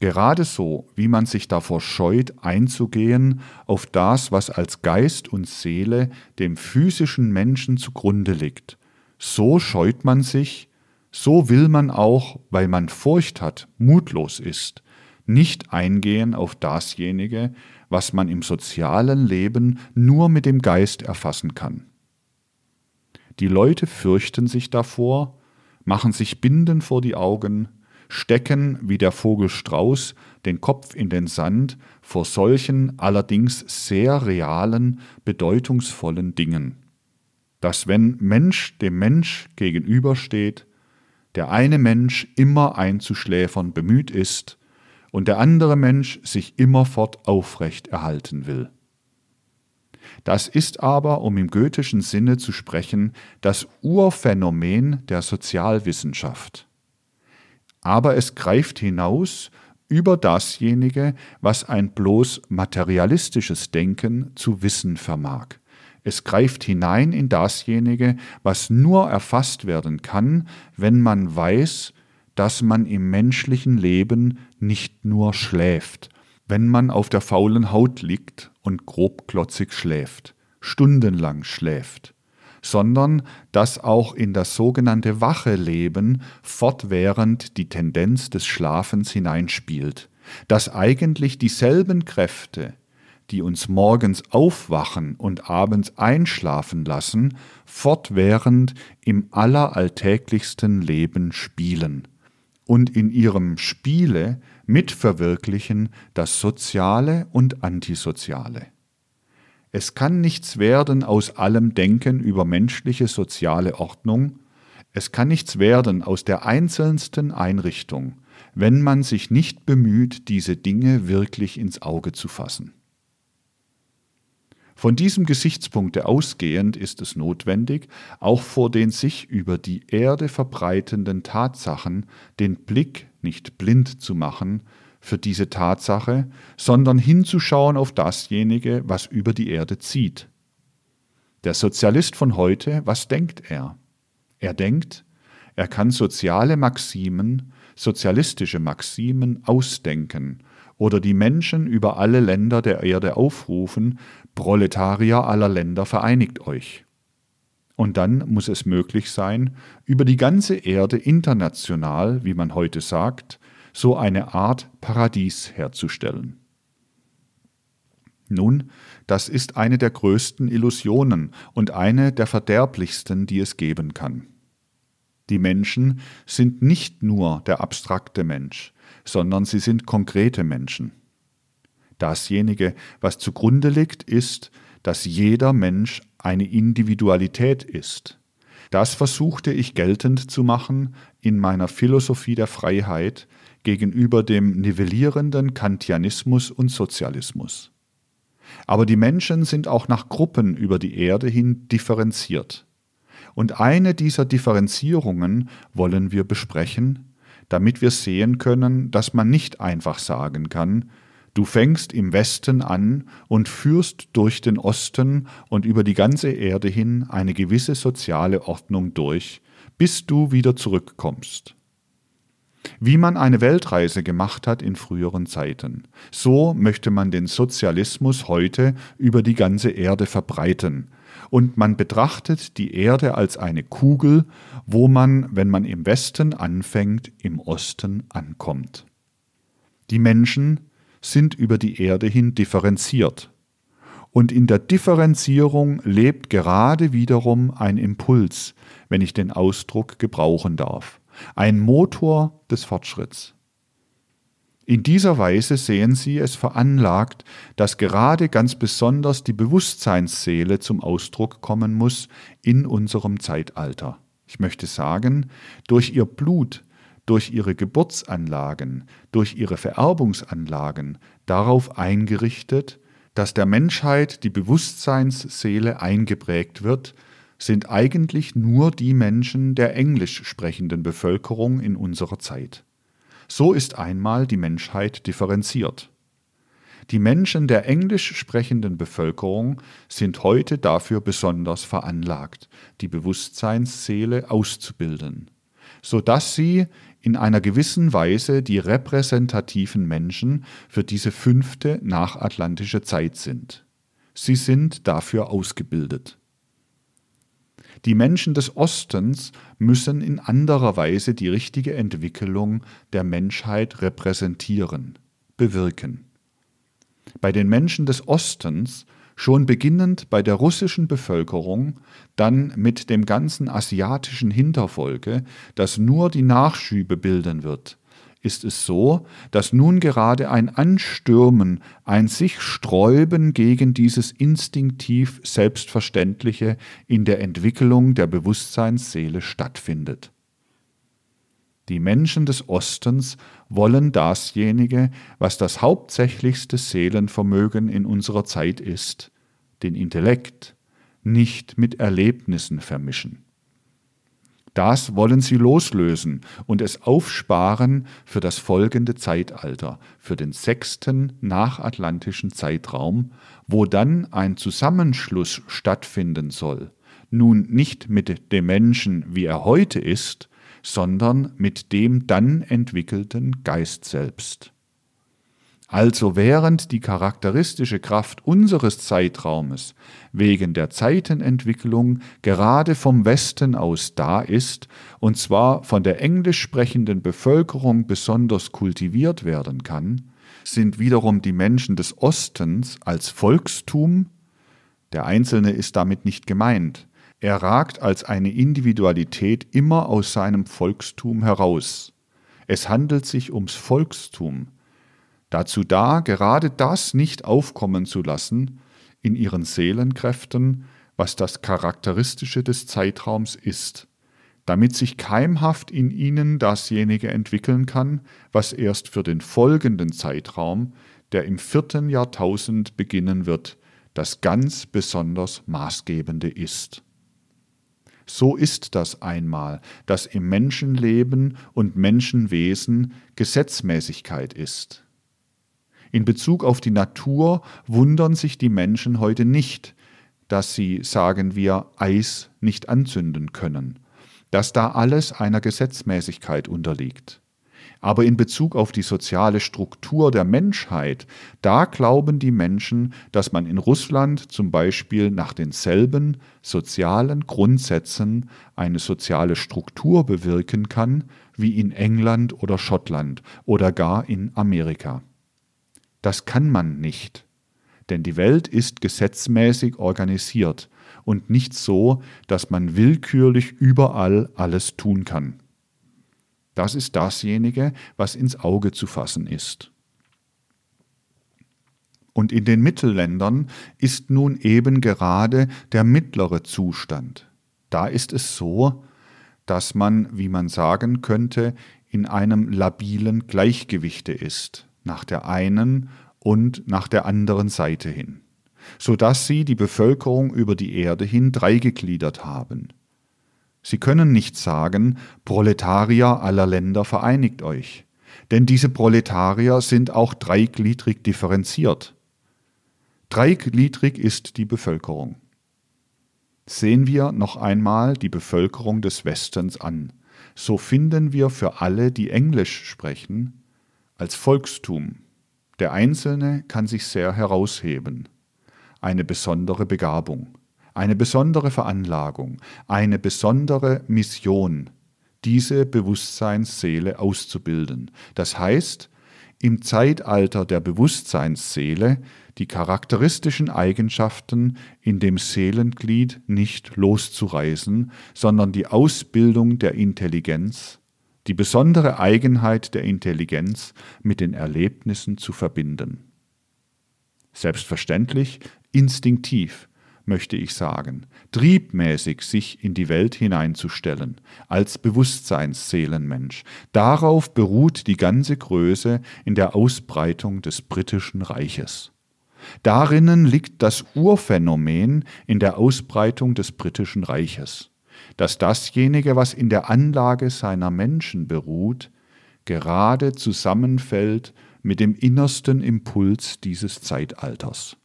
Gerade so, wie man sich davor scheut, einzugehen auf das, was als Geist und Seele dem physischen Menschen zugrunde liegt, so scheut man sich, so will man auch, weil man Furcht hat, mutlos ist, nicht eingehen auf dasjenige, was man im sozialen Leben nur mit dem Geist erfassen kann. Die Leute fürchten sich davor, machen sich Binden vor die Augen, stecken wie der Vogel Strauß den Kopf in den Sand vor solchen allerdings sehr realen, bedeutungsvollen Dingen. Dass wenn Mensch dem Mensch gegenübersteht, der eine Mensch immer einzuschläfern bemüht ist und der andere Mensch sich immerfort aufrecht erhalten will. Das ist aber, um im goethischen Sinne zu sprechen, das Urphänomen der Sozialwissenschaft aber es greift hinaus über dasjenige, was ein bloß materialistisches Denken zu wissen vermag. Es greift hinein in dasjenige, was nur erfasst werden kann, wenn man weiß, dass man im menschlichen Leben nicht nur schläft, wenn man auf der faulen Haut liegt und grobklotzig schläft, stundenlang schläft, sondern dass auch in das sogenannte wache Leben fortwährend die Tendenz des Schlafens hineinspielt, dass eigentlich dieselben Kräfte, die uns morgens aufwachen und abends einschlafen lassen, fortwährend im alleralltäglichsten Leben spielen und in ihrem Spiele mitverwirklichen das Soziale und Antisoziale. Es kann nichts werden aus allem Denken über menschliche soziale Ordnung, es kann nichts werden aus der einzelnsten Einrichtung, wenn man sich nicht bemüht, diese Dinge wirklich ins Auge zu fassen. Von diesem Gesichtspunkte ausgehend ist es notwendig, auch vor den sich über die Erde verbreitenden Tatsachen den Blick nicht blind zu machen für diese Tatsache, sondern hinzuschauen auf dasjenige, was über die Erde zieht. Der Sozialist von heute, was denkt er? Er denkt, er kann soziale Maximen, sozialistische Maximen ausdenken oder die Menschen über alle Länder der Erde aufrufen, Proletarier aller Länder vereinigt euch. Und dann muss es möglich sein, über die ganze Erde international, wie man heute sagt, so eine Art Paradies herzustellen. Nun, das ist eine der größten Illusionen und eine der verderblichsten, die es geben kann. Die Menschen sind nicht nur der abstrakte Mensch, sondern sie sind konkrete Menschen. Dasjenige, was zugrunde liegt, ist, dass jeder Mensch eine Individualität ist. Das versuchte ich geltend zu machen in meiner Philosophie der Freiheit, gegenüber dem nivellierenden Kantianismus und Sozialismus. Aber die Menschen sind auch nach Gruppen über die Erde hin differenziert. Und eine dieser Differenzierungen wollen wir besprechen, damit wir sehen können, dass man nicht einfach sagen kann, du fängst im Westen an und führst durch den Osten und über die ganze Erde hin eine gewisse soziale Ordnung durch, bis du wieder zurückkommst wie man eine Weltreise gemacht hat in früheren Zeiten. So möchte man den Sozialismus heute über die ganze Erde verbreiten. Und man betrachtet die Erde als eine Kugel, wo man, wenn man im Westen anfängt, im Osten ankommt. Die Menschen sind über die Erde hin differenziert. Und in der Differenzierung lebt gerade wiederum ein Impuls, wenn ich den Ausdruck gebrauchen darf ein Motor des Fortschritts. In dieser Weise sehen Sie es veranlagt, dass gerade ganz besonders die Bewusstseinsseele zum Ausdruck kommen muss in unserem Zeitalter. Ich möchte sagen, durch ihr Blut, durch ihre Geburtsanlagen, durch ihre Vererbungsanlagen darauf eingerichtet, dass der Menschheit die Bewusstseinsseele eingeprägt wird, sind eigentlich nur die Menschen der englisch sprechenden Bevölkerung in unserer Zeit. So ist einmal die Menschheit differenziert. Die Menschen der englisch sprechenden Bevölkerung sind heute dafür besonders veranlagt, die Bewusstseinsseele auszubilden, so dass sie in einer gewissen Weise die repräsentativen Menschen für diese fünfte nachatlantische Zeit sind. Sie sind dafür ausgebildet. Die Menschen des Ostens müssen in anderer Weise die richtige Entwicklung der Menschheit repräsentieren, bewirken. Bei den Menschen des Ostens, schon beginnend bei der russischen Bevölkerung, dann mit dem ganzen asiatischen Hintervolke, das nur die Nachschübe bilden wird, ist es so, dass nun gerade ein Anstürmen, ein sich sträuben gegen dieses instinktiv Selbstverständliche in der Entwicklung der Bewusstseinsseele stattfindet. Die Menschen des Ostens wollen dasjenige, was das hauptsächlichste Seelenvermögen in unserer Zeit ist, den Intellekt, nicht mit Erlebnissen vermischen. Das wollen sie loslösen und es aufsparen für das folgende Zeitalter, für den sechsten nachatlantischen Zeitraum, wo dann ein Zusammenschluss stattfinden soll, nun nicht mit dem Menschen, wie er heute ist, sondern mit dem dann entwickelten Geist selbst. Also während die charakteristische Kraft unseres Zeitraumes wegen der Zeitenentwicklung gerade vom Westen aus da ist, und zwar von der englisch sprechenden Bevölkerung besonders kultiviert werden kann, sind wiederum die Menschen des Ostens als Volkstum, der Einzelne ist damit nicht gemeint, er ragt als eine Individualität immer aus seinem Volkstum heraus. Es handelt sich ums Volkstum, dazu da, gerade das nicht aufkommen zu lassen in ihren Seelenkräften, was das Charakteristische des Zeitraums ist, damit sich keimhaft in ihnen dasjenige entwickeln kann, was erst für den folgenden Zeitraum, der im vierten Jahrtausend beginnen wird, das ganz besonders Maßgebende ist. So ist das einmal, dass im Menschenleben und Menschenwesen Gesetzmäßigkeit ist. In Bezug auf die Natur wundern sich die Menschen heute nicht, dass sie, sagen wir, Eis nicht anzünden können, dass da alles einer Gesetzmäßigkeit unterliegt. Aber in Bezug auf die soziale Struktur der Menschheit, da glauben die Menschen, dass man in Russland zum Beispiel nach denselben sozialen Grundsätzen eine soziale Struktur bewirken kann wie in England oder Schottland oder gar in Amerika. Das kann man nicht, denn die Welt ist gesetzmäßig organisiert und nicht so, dass man willkürlich überall alles tun kann. Das ist dasjenige, was ins Auge zu fassen ist. Und in den Mittelländern ist nun eben gerade der mittlere Zustand. Da ist es so, dass man, wie man sagen könnte, in einem labilen Gleichgewichte ist nach der einen und nach der anderen Seite hin, so dass sie die Bevölkerung über die Erde hin dreigegliedert haben. Sie können nicht sagen, Proletarier aller Länder vereinigt euch, denn diese Proletarier sind auch dreigliedrig differenziert. Dreigliedrig ist die Bevölkerung. Sehen wir noch einmal die Bevölkerung des Westens an, so finden wir für alle, die Englisch sprechen, als Volkstum der Einzelne kann sich sehr herausheben. Eine besondere Begabung, eine besondere Veranlagung, eine besondere Mission, diese Bewusstseinsseele auszubilden. Das heißt, im Zeitalter der Bewusstseinsseele die charakteristischen Eigenschaften in dem Seelenglied nicht loszureißen, sondern die Ausbildung der Intelligenz die besondere Eigenheit der Intelligenz mit den Erlebnissen zu verbinden. Selbstverständlich, instinktiv, möchte ich sagen, triebmäßig sich in die Welt hineinzustellen, als Bewusstseinsseelenmensch. Darauf beruht die ganze Größe in der Ausbreitung des britischen Reiches. Darinnen liegt das Urphänomen in der Ausbreitung des britischen Reiches dass dasjenige, was in der Anlage seiner Menschen beruht, gerade zusammenfällt mit dem innersten Impuls dieses Zeitalters.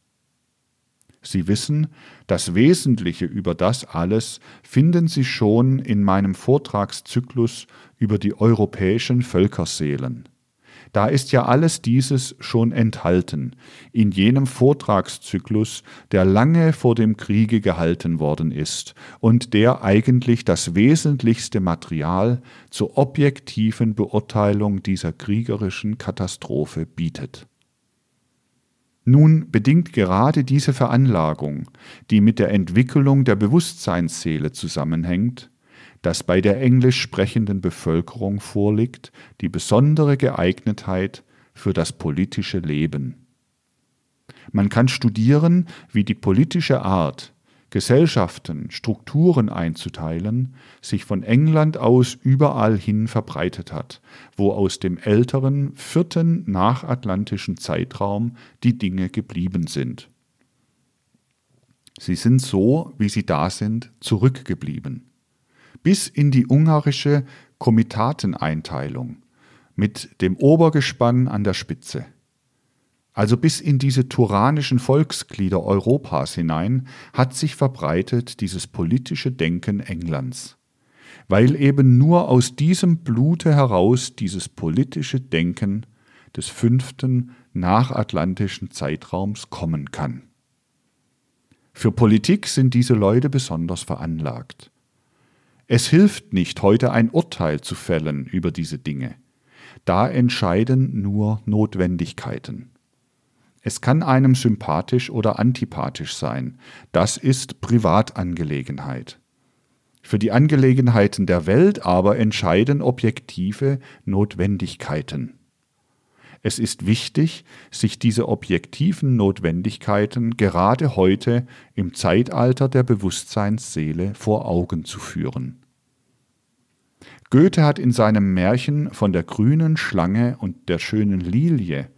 Sie wissen, das Wesentliche über das alles finden Sie schon in meinem Vortragszyklus über die europäischen Völkerseelen. Da ist ja alles dieses schon enthalten, in jenem Vortragszyklus, der lange vor dem Kriege gehalten worden ist und der eigentlich das wesentlichste Material zur objektiven Beurteilung dieser kriegerischen Katastrophe bietet. Nun bedingt gerade diese Veranlagung, die mit der Entwicklung der Bewusstseinsseele zusammenhängt, das bei der englisch sprechenden Bevölkerung vorliegt, die besondere Geeignetheit für das politische Leben. Man kann studieren, wie die politische Art, Gesellschaften, Strukturen einzuteilen, sich von England aus überall hin verbreitet hat, wo aus dem älteren vierten nachatlantischen Zeitraum die Dinge geblieben sind. Sie sind so, wie sie da sind, zurückgeblieben bis in die ungarische Komitateneinteilung mit dem Obergespann an der Spitze. Also bis in diese turanischen Volksglieder Europas hinein hat sich verbreitet dieses politische Denken Englands, weil eben nur aus diesem Blute heraus dieses politische Denken des fünften nachatlantischen Zeitraums kommen kann. Für Politik sind diese Leute besonders veranlagt. Es hilft nicht, heute ein Urteil zu fällen über diese Dinge. Da entscheiden nur Notwendigkeiten. Es kann einem sympathisch oder antipathisch sein. Das ist Privatangelegenheit. Für die Angelegenheiten der Welt aber entscheiden objektive Notwendigkeiten. Es ist wichtig, sich diese objektiven Notwendigkeiten gerade heute im Zeitalter der Bewusstseinsseele vor Augen zu führen. Goethe hat in seinem Märchen von der grünen Schlange und der schönen Lilie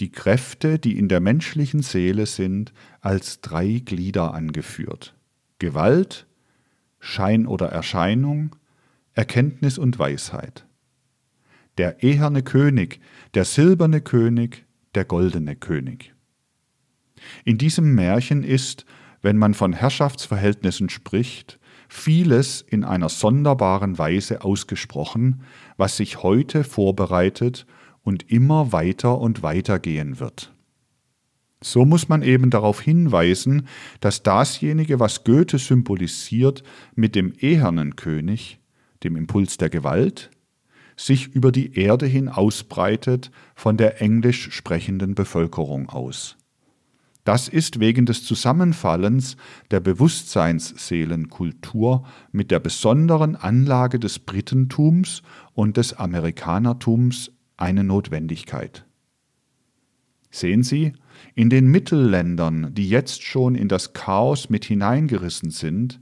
die Kräfte, die in der menschlichen Seele sind, als drei Glieder angeführt. Gewalt, Schein oder Erscheinung, Erkenntnis und Weisheit. Der eherne König, der silberne König, der goldene König. In diesem Märchen ist, wenn man von Herrschaftsverhältnissen spricht, vieles in einer sonderbaren Weise ausgesprochen, was sich heute vorbereitet und immer weiter und weiter gehen wird. So muss man eben darauf hinweisen, dass dasjenige, was Goethe symbolisiert mit dem ehernen König, dem Impuls der Gewalt, sich über die Erde hin ausbreitet von der englisch sprechenden Bevölkerung aus. Das ist wegen des Zusammenfallens der Bewusstseinsseelenkultur mit der besonderen Anlage des Britentums und des Amerikanertums eine Notwendigkeit. Sehen Sie, in den Mittelländern, die jetzt schon in das Chaos mit hineingerissen sind,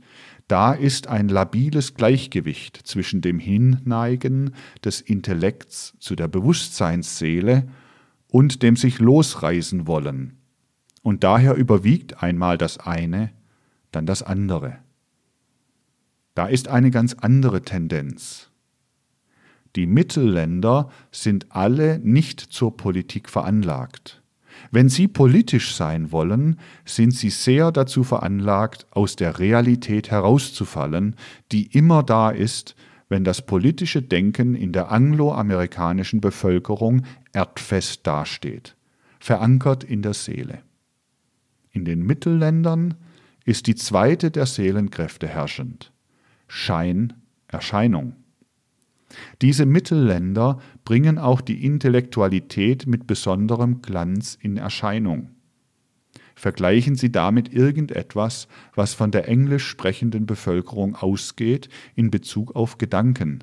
da ist ein labiles Gleichgewicht zwischen dem Hinneigen des Intellekts zu der Bewusstseinsseele und dem sich losreißen wollen. Und daher überwiegt einmal das eine, dann das andere. Da ist eine ganz andere Tendenz. Die Mittelländer sind alle nicht zur Politik veranlagt. Wenn sie politisch sein wollen, sind sie sehr dazu veranlagt, aus der Realität herauszufallen, die immer da ist, wenn das politische Denken in der angloamerikanischen Bevölkerung erdfest dasteht, verankert in der Seele. In den Mittelländern ist die zweite der Seelenkräfte herrschend, Schein, Erscheinung. Diese Mittelländer bringen auch die Intellektualität mit besonderem Glanz in Erscheinung. Vergleichen Sie damit irgendetwas, was von der englisch sprechenden Bevölkerung ausgeht in Bezug auf Gedanken.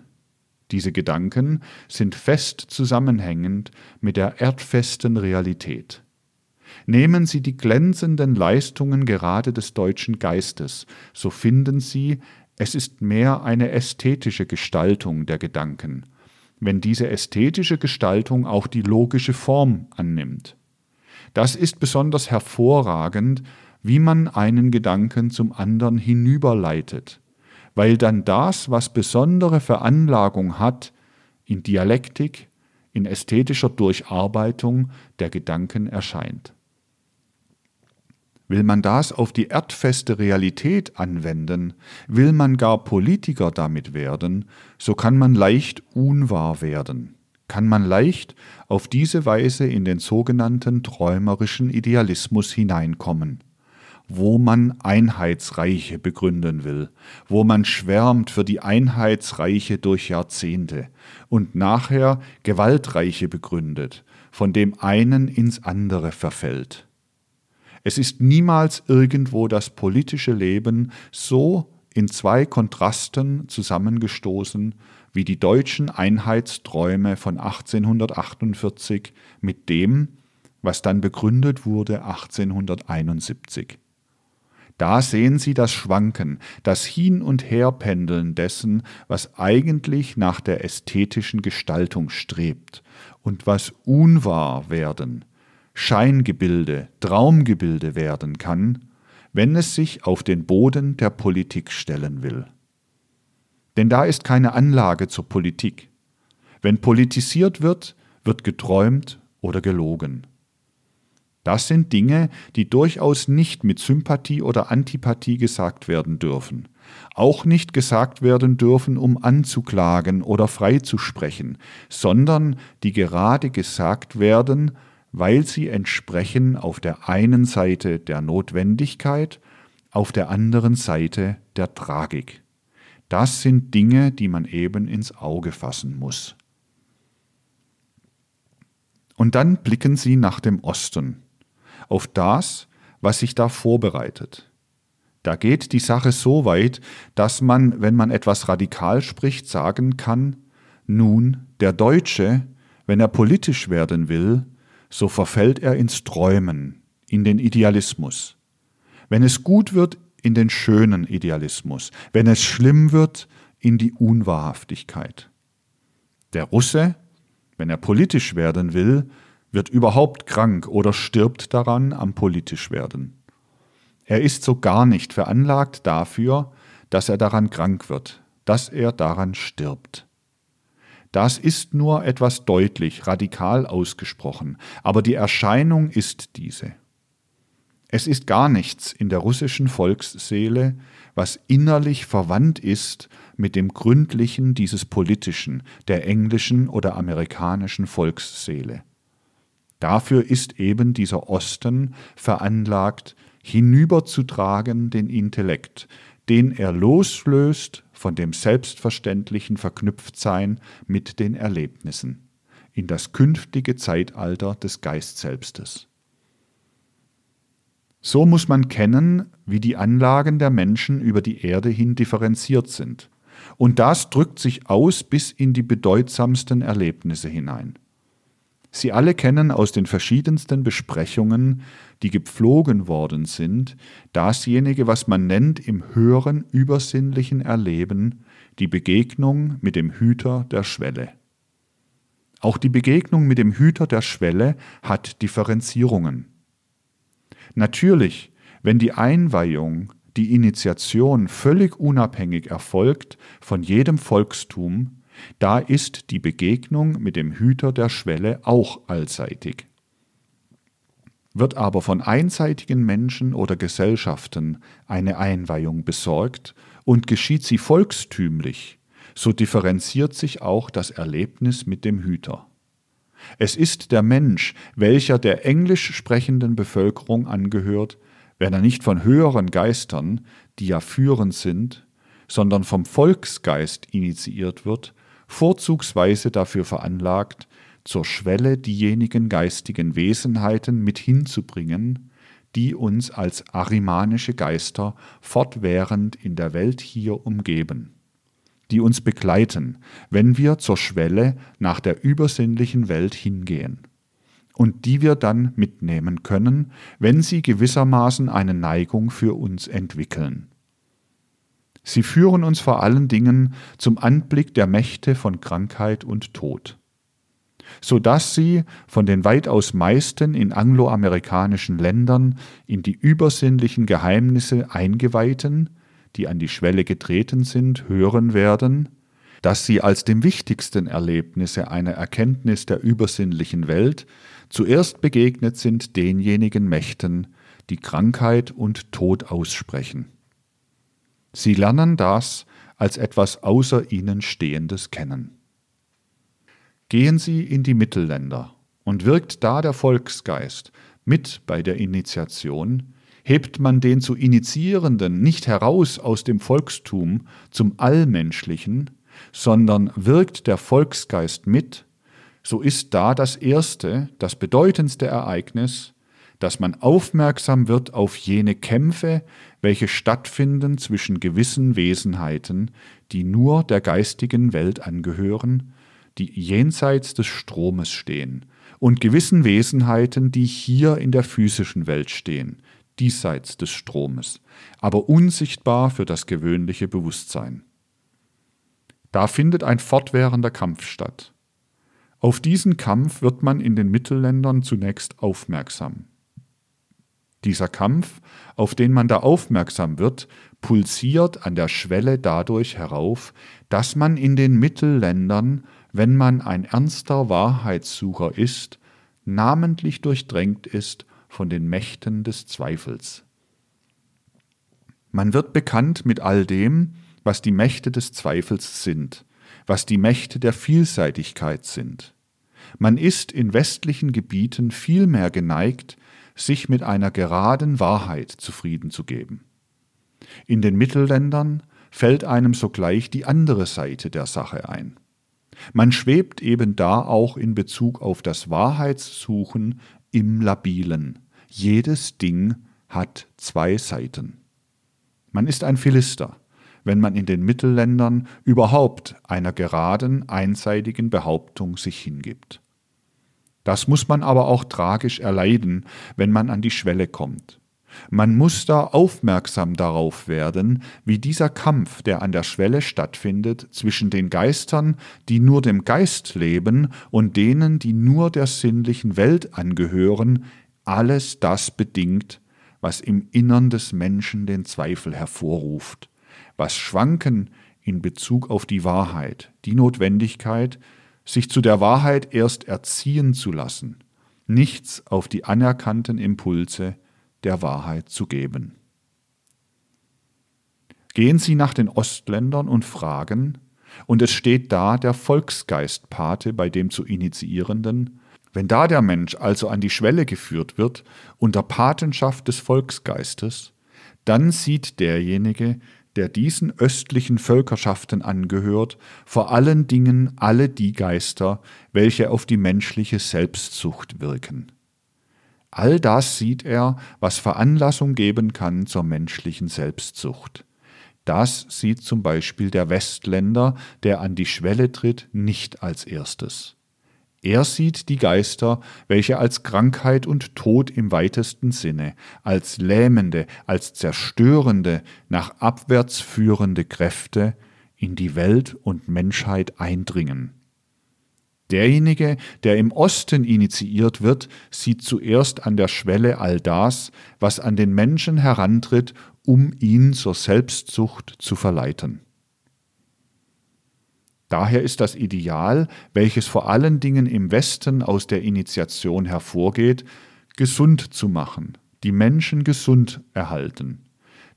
Diese Gedanken sind fest zusammenhängend mit der erdfesten Realität. Nehmen Sie die glänzenden Leistungen gerade des deutschen Geistes, so finden Sie, es ist mehr eine ästhetische Gestaltung der Gedanken, wenn diese ästhetische Gestaltung auch die logische Form annimmt. Das ist besonders hervorragend, wie man einen Gedanken zum anderen hinüberleitet, weil dann das, was besondere Veranlagung hat, in Dialektik, in ästhetischer Durcharbeitung der Gedanken erscheint. Will man das auf die erdfeste Realität anwenden, will man gar Politiker damit werden, so kann man leicht unwahr werden, kann man leicht auf diese Weise in den sogenannten träumerischen Idealismus hineinkommen, wo man Einheitsreiche begründen will, wo man schwärmt für die Einheitsreiche durch Jahrzehnte und nachher Gewaltreiche begründet, von dem einen ins andere verfällt. Es ist niemals irgendwo das politische Leben so in zwei Kontrasten zusammengestoßen wie die deutschen Einheitsträume von 1848 mit dem, was dann begründet wurde 1871. Da sehen Sie das Schwanken, das Hin- und Herpendeln dessen, was eigentlich nach der ästhetischen Gestaltung strebt und was unwahr werden, Scheingebilde, Traumgebilde werden kann, wenn es sich auf den Boden der Politik stellen will. Denn da ist keine Anlage zur Politik. Wenn politisiert wird, wird geträumt oder gelogen. Das sind Dinge, die durchaus nicht mit Sympathie oder Antipathie gesagt werden dürfen, auch nicht gesagt werden dürfen, um anzuklagen oder freizusprechen, sondern die gerade gesagt werden, weil sie entsprechen auf der einen Seite der Notwendigkeit, auf der anderen Seite der Tragik. Das sind Dinge, die man eben ins Auge fassen muss. Und dann blicken sie nach dem Osten, auf das, was sich da vorbereitet. Da geht die Sache so weit, dass man, wenn man etwas radikal spricht, sagen kann, nun, der Deutsche, wenn er politisch werden will, so verfällt er ins Träumen, in den Idealismus. Wenn es gut wird, in den schönen Idealismus. Wenn es schlimm wird, in die Unwahrhaftigkeit. Der Russe, wenn er politisch werden will, wird überhaupt krank oder stirbt daran am politisch werden. Er ist so gar nicht veranlagt dafür, dass er daran krank wird, dass er daran stirbt. Das ist nur etwas deutlich, radikal ausgesprochen, aber die Erscheinung ist diese. Es ist gar nichts in der russischen Volksseele, was innerlich verwandt ist mit dem Gründlichen dieses politischen, der englischen oder amerikanischen Volksseele. Dafür ist eben dieser Osten veranlagt, hinüberzutragen den Intellekt, den er loslöst von dem selbstverständlichen Verknüpftsein mit den Erlebnissen, in das künftige Zeitalter des Geistselbstes. So muss man kennen, wie die Anlagen der Menschen über die Erde hin differenziert sind. Und das drückt sich aus bis in die bedeutsamsten Erlebnisse hinein. Sie alle kennen aus den verschiedensten Besprechungen, die gepflogen worden sind, dasjenige, was man nennt im höheren übersinnlichen Erleben, die Begegnung mit dem Hüter der Schwelle. Auch die Begegnung mit dem Hüter der Schwelle hat Differenzierungen. Natürlich, wenn die Einweihung, die Initiation völlig unabhängig erfolgt von jedem Volkstum, da ist die Begegnung mit dem Hüter der Schwelle auch allseitig. Wird aber von einseitigen Menschen oder Gesellschaften eine Einweihung besorgt und geschieht sie volkstümlich, so differenziert sich auch das Erlebnis mit dem Hüter. Es ist der Mensch, welcher der englisch sprechenden Bevölkerung angehört, wenn er nicht von höheren Geistern, die ja führend sind, sondern vom Volksgeist initiiert wird, vorzugsweise dafür veranlagt, zur Schwelle diejenigen geistigen Wesenheiten mit hinzubringen, die uns als arimanische Geister fortwährend in der Welt hier umgeben, die uns begleiten, wenn wir zur Schwelle nach der übersinnlichen Welt hingehen, und die wir dann mitnehmen können, wenn sie gewissermaßen eine Neigung für uns entwickeln. Sie führen uns vor allen Dingen zum Anblick der Mächte von Krankheit und Tod, so dass sie von den weitaus meisten in angloamerikanischen Ländern in die übersinnlichen Geheimnisse eingeweihten, die an die Schwelle getreten sind, hören werden, dass sie als dem wichtigsten Erlebnisse einer Erkenntnis der übersinnlichen Welt zuerst begegnet sind denjenigen Mächten, die Krankheit und Tod aussprechen. Sie lernen das als etwas außer ihnen Stehendes kennen. Gehen Sie in die Mittelländer und wirkt da der Volksgeist mit bei der Initiation, hebt man den zu Initiierenden nicht heraus aus dem Volkstum zum Allmenschlichen, sondern wirkt der Volksgeist mit, so ist da das erste, das bedeutendste Ereignis, dass man aufmerksam wird auf jene Kämpfe, welche stattfinden zwischen gewissen Wesenheiten, die nur der geistigen Welt angehören, die jenseits des Stromes stehen, und gewissen Wesenheiten, die hier in der physischen Welt stehen, diesseits des Stromes, aber unsichtbar für das gewöhnliche Bewusstsein. Da findet ein fortwährender Kampf statt. Auf diesen Kampf wird man in den Mittelländern zunächst aufmerksam. Dieser Kampf, auf den man da aufmerksam wird, pulsiert an der Schwelle dadurch herauf, dass man in den Mittelländern, wenn man ein ernster Wahrheitssucher ist, namentlich durchdrängt ist von den Mächten des Zweifels. Man wird bekannt mit all dem, was die Mächte des Zweifels sind, was die Mächte der Vielseitigkeit sind. Man ist in westlichen Gebieten vielmehr geneigt, sich mit einer geraden Wahrheit zufrieden zu geben. In den Mittelländern fällt einem sogleich die andere Seite der Sache ein. Man schwebt eben da auch in Bezug auf das Wahrheitssuchen im Labilen. Jedes Ding hat zwei Seiten. Man ist ein Philister, wenn man in den Mittelländern überhaupt einer geraden, einseitigen Behauptung sich hingibt. Das muss man aber auch tragisch erleiden, wenn man an die Schwelle kommt. Man muss da aufmerksam darauf werden, wie dieser Kampf, der an der Schwelle stattfindet, zwischen den Geistern, die nur dem Geist leben, und denen, die nur der sinnlichen Welt angehören, alles das bedingt, was im Innern des Menschen den Zweifel hervorruft, was Schwanken in Bezug auf die Wahrheit, die Notwendigkeit, sich zu der Wahrheit erst erziehen zu lassen, nichts auf die anerkannten Impulse der Wahrheit zu geben. Gehen Sie nach den Ostländern und fragen, und es steht da der Volksgeistpate bei dem zu Initiierenden, wenn da der Mensch also an die Schwelle geführt wird unter Patenschaft des Volksgeistes, dann sieht derjenige, der diesen östlichen Völkerschaften angehört, vor allen Dingen alle die Geister, welche auf die menschliche Selbstsucht wirken. All das sieht er, was Veranlassung geben kann zur menschlichen Selbstsucht. Das sieht zum Beispiel der Westländer, der an die Schwelle tritt, nicht als erstes. Er sieht die Geister, welche als Krankheit und Tod im weitesten Sinne, als lähmende, als zerstörende, nach abwärts führende Kräfte in die Welt und Menschheit eindringen. Derjenige, der im Osten initiiert wird, sieht zuerst an der Schwelle all das, was an den Menschen herantritt, um ihn zur Selbstsucht zu verleiten. Daher ist das Ideal, welches vor allen Dingen im Westen aus der Initiation hervorgeht, gesund zu machen, die Menschen gesund erhalten,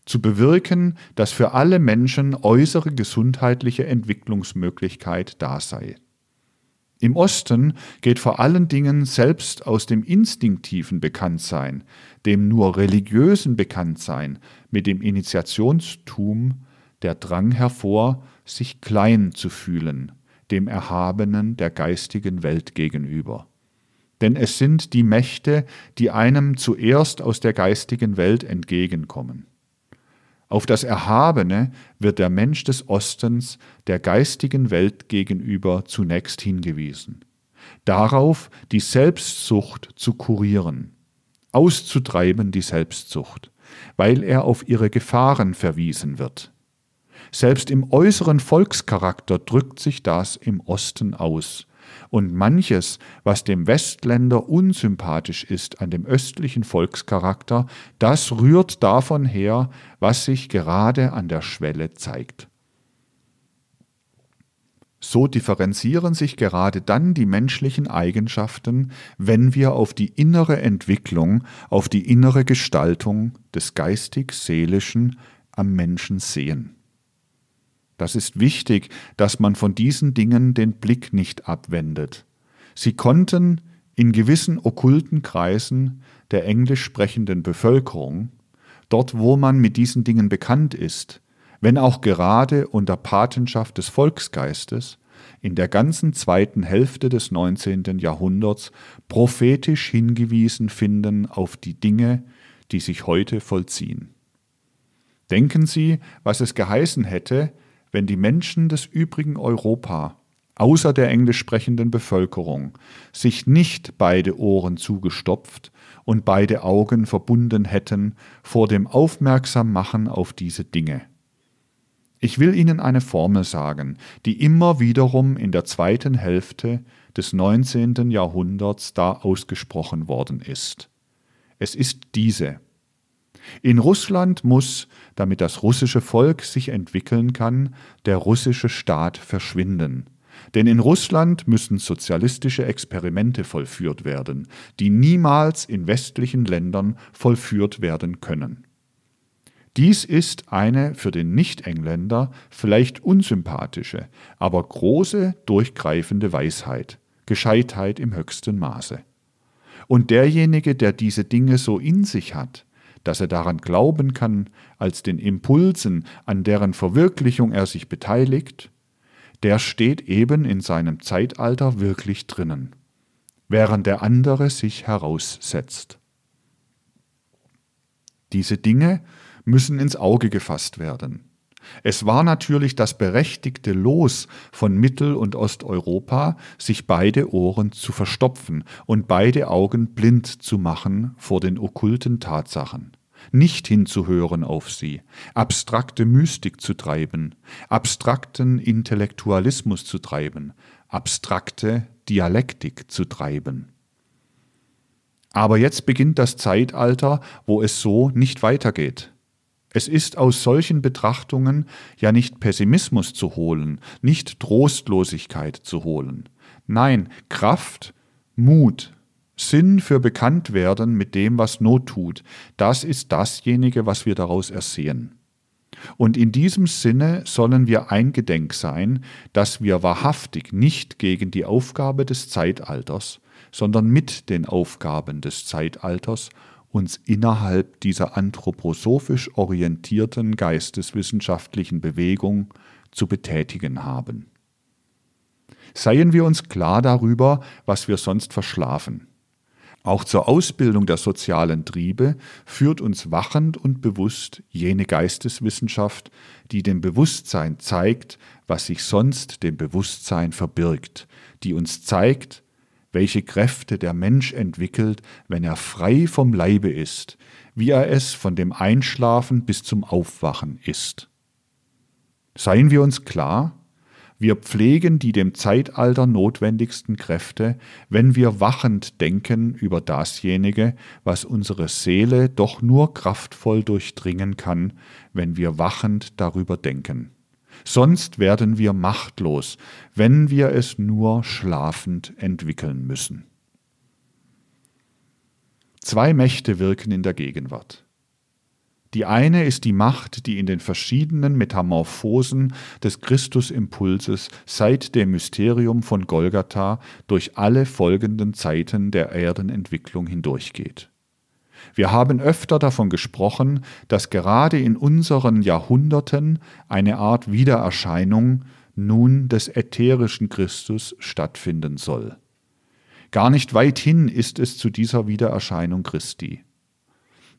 zu bewirken, dass für alle Menschen äußere gesundheitliche Entwicklungsmöglichkeit da sei. Im Osten geht vor allen Dingen selbst aus dem instinktiven Bekanntsein, dem nur religiösen Bekanntsein mit dem Initiationstum der Drang hervor, sich klein zu fühlen, dem Erhabenen der geistigen Welt gegenüber. Denn es sind die Mächte, die einem zuerst aus der geistigen Welt entgegenkommen. Auf das Erhabene wird der Mensch des Ostens der geistigen Welt gegenüber zunächst hingewiesen. Darauf die Selbstsucht zu kurieren, auszutreiben die Selbstsucht, weil er auf ihre Gefahren verwiesen wird. Selbst im äußeren Volkscharakter drückt sich das im Osten aus, und manches, was dem Westländer unsympathisch ist an dem östlichen Volkscharakter, das rührt davon her, was sich gerade an der Schwelle zeigt. So differenzieren sich gerade dann die menschlichen Eigenschaften, wenn wir auf die innere Entwicklung, auf die innere Gestaltung des geistig-seelischen am Menschen sehen. Das ist wichtig, dass man von diesen Dingen den Blick nicht abwendet. Sie konnten in gewissen okkulten Kreisen der englisch sprechenden Bevölkerung, dort wo man mit diesen Dingen bekannt ist, wenn auch gerade unter Patenschaft des Volksgeistes, in der ganzen zweiten Hälfte des 19. Jahrhunderts prophetisch hingewiesen finden auf die Dinge, die sich heute vollziehen. Denken Sie, was es geheißen hätte, wenn die Menschen des übrigen Europa, außer der englisch sprechenden Bevölkerung, sich nicht beide Ohren zugestopft und beide Augen verbunden hätten vor dem Aufmerksammachen auf diese Dinge. Ich will Ihnen eine Formel sagen, die immer wiederum in der zweiten Hälfte des 19. Jahrhunderts da ausgesprochen worden ist. Es ist diese. In Russland muss, damit das russische Volk sich entwickeln kann, der russische Staat verschwinden. Denn in Russland müssen sozialistische Experimente vollführt werden, die niemals in westlichen Ländern vollführt werden können. Dies ist eine für den Nicht-Engländer vielleicht unsympathische, aber große, durchgreifende Weisheit, Gescheitheit im höchsten Maße. Und derjenige, der diese Dinge so in sich hat, dass er daran glauben kann, als den Impulsen, an deren Verwirklichung er sich beteiligt, der steht eben in seinem Zeitalter wirklich drinnen, während der andere sich heraussetzt. Diese Dinge müssen ins Auge gefasst werden. Es war natürlich das berechtigte Los von Mittel- und Osteuropa, sich beide Ohren zu verstopfen und beide Augen blind zu machen vor den okkulten Tatsachen, nicht hinzuhören auf sie, abstrakte Mystik zu treiben, abstrakten Intellektualismus zu treiben, abstrakte Dialektik zu treiben. Aber jetzt beginnt das Zeitalter, wo es so nicht weitergeht. Es ist aus solchen Betrachtungen ja nicht Pessimismus zu holen, nicht Trostlosigkeit zu holen. Nein, Kraft, Mut, Sinn für Bekanntwerden mit dem, was Not tut, das ist dasjenige, was wir daraus ersehen. Und in diesem Sinne sollen wir eingedenk sein, dass wir wahrhaftig nicht gegen die Aufgabe des Zeitalters, sondern mit den Aufgaben des Zeitalters uns innerhalb dieser anthroposophisch orientierten geisteswissenschaftlichen Bewegung zu betätigen haben. Seien wir uns klar darüber, was wir sonst verschlafen. Auch zur Ausbildung der sozialen Triebe führt uns wachend und bewusst jene Geisteswissenschaft, die dem Bewusstsein zeigt, was sich sonst dem Bewusstsein verbirgt, die uns zeigt, welche Kräfte der Mensch entwickelt, wenn er frei vom Leibe ist, wie er es von dem Einschlafen bis zum Aufwachen ist. Seien wir uns klar, wir pflegen die dem Zeitalter notwendigsten Kräfte, wenn wir wachend denken über dasjenige, was unsere Seele doch nur kraftvoll durchdringen kann, wenn wir wachend darüber denken sonst werden wir machtlos, wenn wir es nur schlafend entwickeln müssen. Zwei Mächte wirken in der Gegenwart. Die eine ist die Macht, die in den verschiedenen Metamorphosen des Christusimpulses seit dem Mysterium von Golgatha durch alle folgenden Zeiten der Erdenentwicklung hindurchgeht. Wir haben öfter davon gesprochen, dass gerade in unseren Jahrhunderten eine Art Wiedererscheinung nun des ätherischen Christus stattfinden soll. Gar nicht weit hin ist es zu dieser Wiedererscheinung Christi.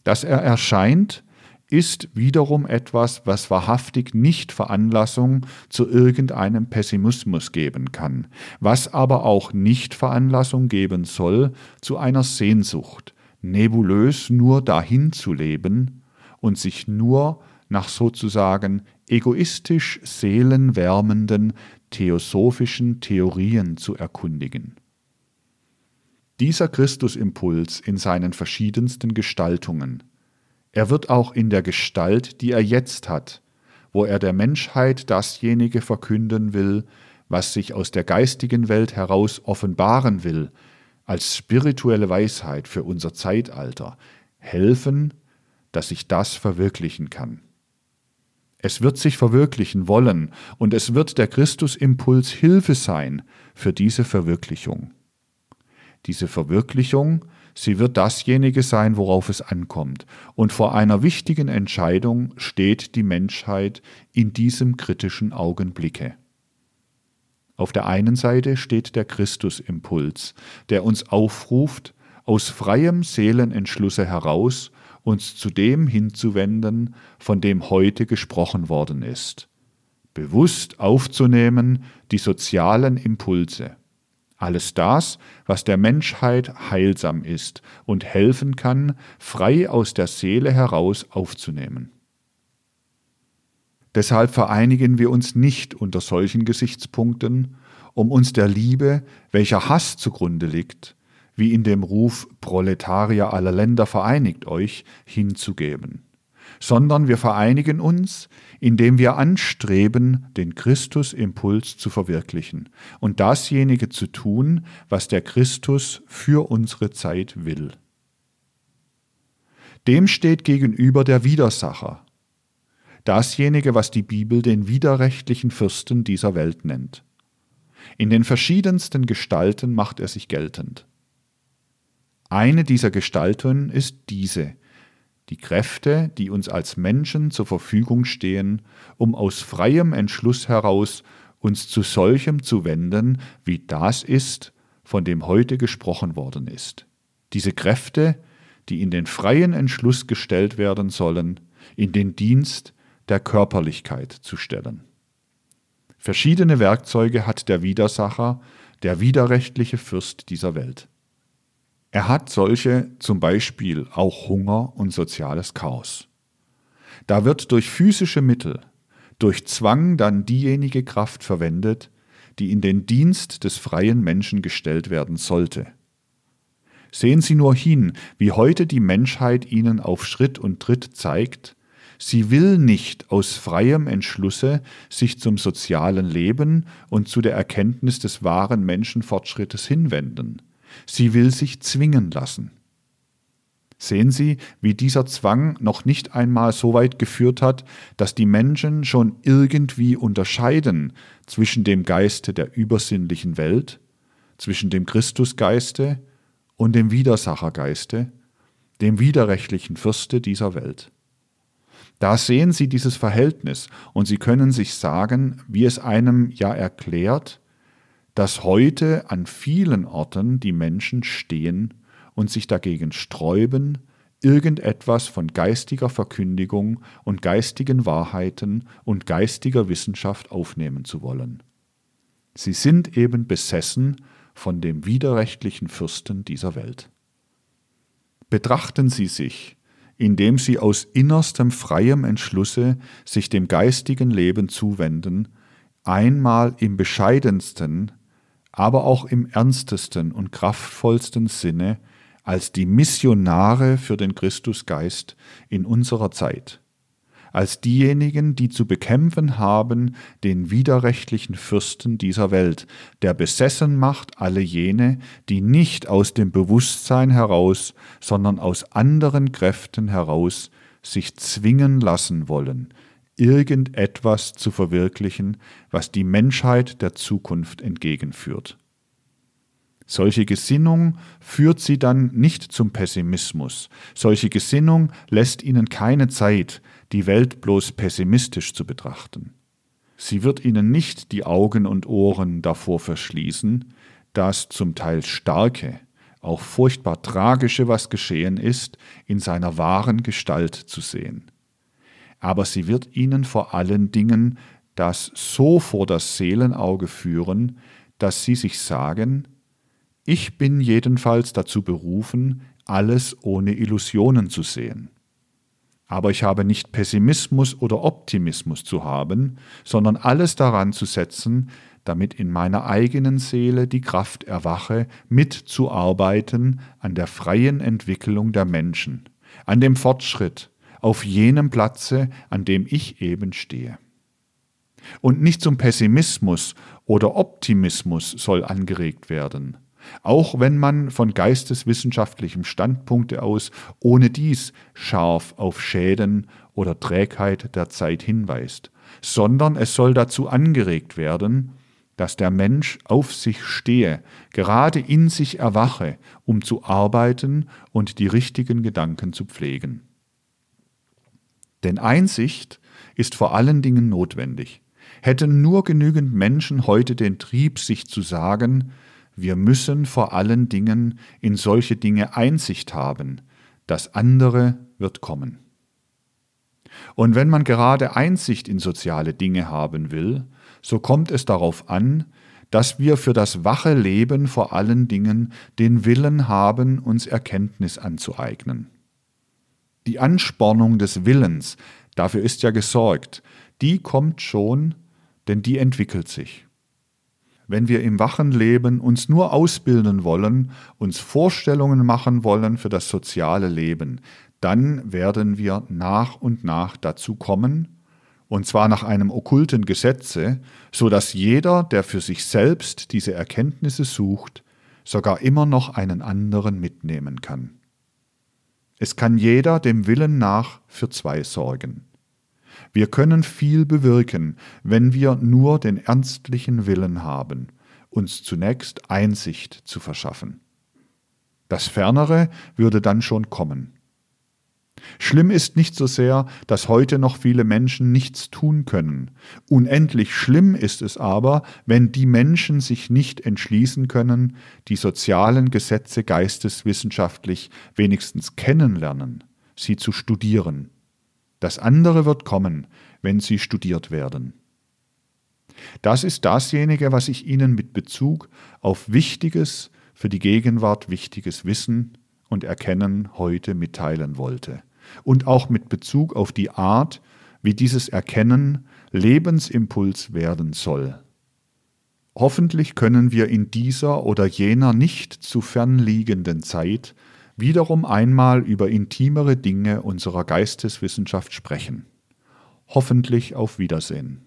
Dass er erscheint, ist wiederum etwas, was wahrhaftig nicht Veranlassung zu irgendeinem Pessimismus geben kann, was aber auch nicht Veranlassung geben soll zu einer Sehnsucht, nebulös nur dahin zu leben und sich nur nach sozusagen egoistisch seelenwärmenden theosophischen Theorien zu erkundigen. Dieser Christusimpuls in seinen verschiedensten Gestaltungen, er wird auch in der Gestalt, die er jetzt hat, wo er der Menschheit dasjenige verkünden will, was sich aus der geistigen Welt heraus offenbaren will, als spirituelle Weisheit für unser Zeitalter helfen, dass sich das verwirklichen kann. Es wird sich verwirklichen wollen und es wird der Christusimpuls Hilfe sein für diese Verwirklichung. Diese Verwirklichung, sie wird dasjenige sein, worauf es ankommt, und vor einer wichtigen Entscheidung steht die Menschheit in diesem kritischen Augenblicke. Auf der einen Seite steht der Christusimpuls, der uns aufruft, aus freiem Seelenentschlusse heraus uns zu dem hinzuwenden, von dem heute gesprochen worden ist. Bewusst aufzunehmen die sozialen Impulse. Alles das, was der Menschheit heilsam ist und helfen kann, frei aus der Seele heraus aufzunehmen. Deshalb vereinigen wir uns nicht unter solchen Gesichtspunkten, um uns der Liebe, welcher Hass zugrunde liegt, wie in dem Ruf Proletarier aller Länder vereinigt euch, hinzugeben, sondern wir vereinigen uns, indem wir anstreben, den Christusimpuls zu verwirklichen und dasjenige zu tun, was der Christus für unsere Zeit will. Dem steht gegenüber der Widersacher, dasjenige, was die Bibel den widerrechtlichen Fürsten dieser Welt nennt. In den verschiedensten Gestalten macht er sich geltend. Eine dieser Gestalten ist diese, die Kräfte, die uns als Menschen zur Verfügung stehen, um aus freiem Entschluss heraus uns zu solchem zu wenden, wie das ist, von dem heute gesprochen worden ist. Diese Kräfte, die in den freien Entschluss gestellt werden sollen, in den Dienst der Körperlichkeit zu stellen. Verschiedene Werkzeuge hat der Widersacher, der widerrechtliche Fürst dieser Welt. Er hat solche zum Beispiel auch Hunger und soziales Chaos. Da wird durch physische Mittel, durch Zwang dann diejenige Kraft verwendet, die in den Dienst des freien Menschen gestellt werden sollte. Sehen Sie nur hin, wie heute die Menschheit Ihnen auf Schritt und Tritt zeigt, sie will nicht aus freiem Entschlusse sich zum sozialen Leben und zu der Erkenntnis des wahren Menschenfortschrittes hinwenden. Sie will sich zwingen lassen. Sehen Sie, wie dieser Zwang noch nicht einmal so weit geführt hat, dass die Menschen schon irgendwie unterscheiden zwischen dem Geiste der übersinnlichen Welt, zwischen dem Christusgeiste und dem Widersachergeiste, dem widerrechtlichen Fürste dieser Welt. Da sehen Sie dieses Verhältnis und Sie können sich sagen, wie es einem ja erklärt, dass heute an vielen Orten die Menschen stehen und sich dagegen sträuben, irgendetwas von geistiger Verkündigung und geistigen Wahrheiten und geistiger Wissenschaft aufnehmen zu wollen. Sie sind eben besessen von dem widerrechtlichen Fürsten dieser Welt. Betrachten Sie sich, indem Sie aus innerstem freiem Entschlusse sich dem geistigen Leben zuwenden, einmal im bescheidensten, aber auch im ernstesten und kraftvollsten Sinne als die Missionare für den Christusgeist in unserer Zeit, als diejenigen, die zu bekämpfen haben den widerrechtlichen Fürsten dieser Welt, der besessen macht alle jene, die nicht aus dem Bewusstsein heraus, sondern aus anderen Kräften heraus sich zwingen lassen wollen, irgendetwas zu verwirklichen, was die Menschheit der Zukunft entgegenführt. Solche Gesinnung führt sie dann nicht zum Pessimismus. Solche Gesinnung lässt ihnen keine Zeit, die Welt bloß pessimistisch zu betrachten. Sie wird ihnen nicht die Augen und Ohren davor verschließen, das zum Teil starke, auch furchtbar tragische, was geschehen ist, in seiner wahren Gestalt zu sehen aber sie wird ihnen vor allen Dingen das so vor das Seelenauge führen, dass sie sich sagen, ich bin jedenfalls dazu berufen, alles ohne Illusionen zu sehen. Aber ich habe nicht Pessimismus oder Optimismus zu haben, sondern alles daran zu setzen, damit in meiner eigenen Seele die Kraft erwache, mitzuarbeiten an der freien Entwicklung der Menschen, an dem Fortschritt, auf jenem Platze, an dem ich eben stehe. Und nicht zum Pessimismus oder Optimismus soll angeregt werden, auch wenn man von geisteswissenschaftlichem Standpunkte aus ohne dies scharf auf Schäden oder Trägheit der Zeit hinweist, sondern es soll dazu angeregt werden, dass der Mensch auf sich stehe, gerade in sich erwache, um zu arbeiten und die richtigen Gedanken zu pflegen. Denn Einsicht ist vor allen Dingen notwendig. Hätten nur genügend Menschen heute den Trieb, sich zu sagen, wir müssen vor allen Dingen in solche Dinge Einsicht haben, das andere wird kommen. Und wenn man gerade Einsicht in soziale Dinge haben will, so kommt es darauf an, dass wir für das wache Leben vor allen Dingen den Willen haben, uns Erkenntnis anzueignen. Die Anspornung des Willens, dafür ist ja gesorgt, die kommt schon, denn die entwickelt sich. Wenn wir im wachen Leben uns nur ausbilden wollen, uns Vorstellungen machen wollen für das soziale Leben, dann werden wir nach und nach dazu kommen, und zwar nach einem okkulten Gesetze, so dass jeder, der für sich selbst diese Erkenntnisse sucht, sogar immer noch einen anderen mitnehmen kann. Es kann jeder dem Willen nach für zwei sorgen. Wir können viel bewirken, wenn wir nur den ernstlichen Willen haben, uns zunächst Einsicht zu verschaffen. Das Fernere würde dann schon kommen. Schlimm ist nicht so sehr, dass heute noch viele Menschen nichts tun können. Unendlich schlimm ist es aber, wenn die Menschen sich nicht entschließen können, die sozialen Gesetze geisteswissenschaftlich wenigstens kennenlernen, sie zu studieren. Das andere wird kommen, wenn sie studiert werden. Das ist dasjenige, was ich Ihnen mit Bezug auf wichtiges, für die Gegenwart wichtiges Wissen und Erkennen heute mitteilen wollte und auch mit Bezug auf die Art, wie dieses Erkennen Lebensimpuls werden soll. Hoffentlich können wir in dieser oder jener nicht zu fern liegenden Zeit wiederum einmal über intimere Dinge unserer Geisteswissenschaft sprechen. Hoffentlich auf Wiedersehen.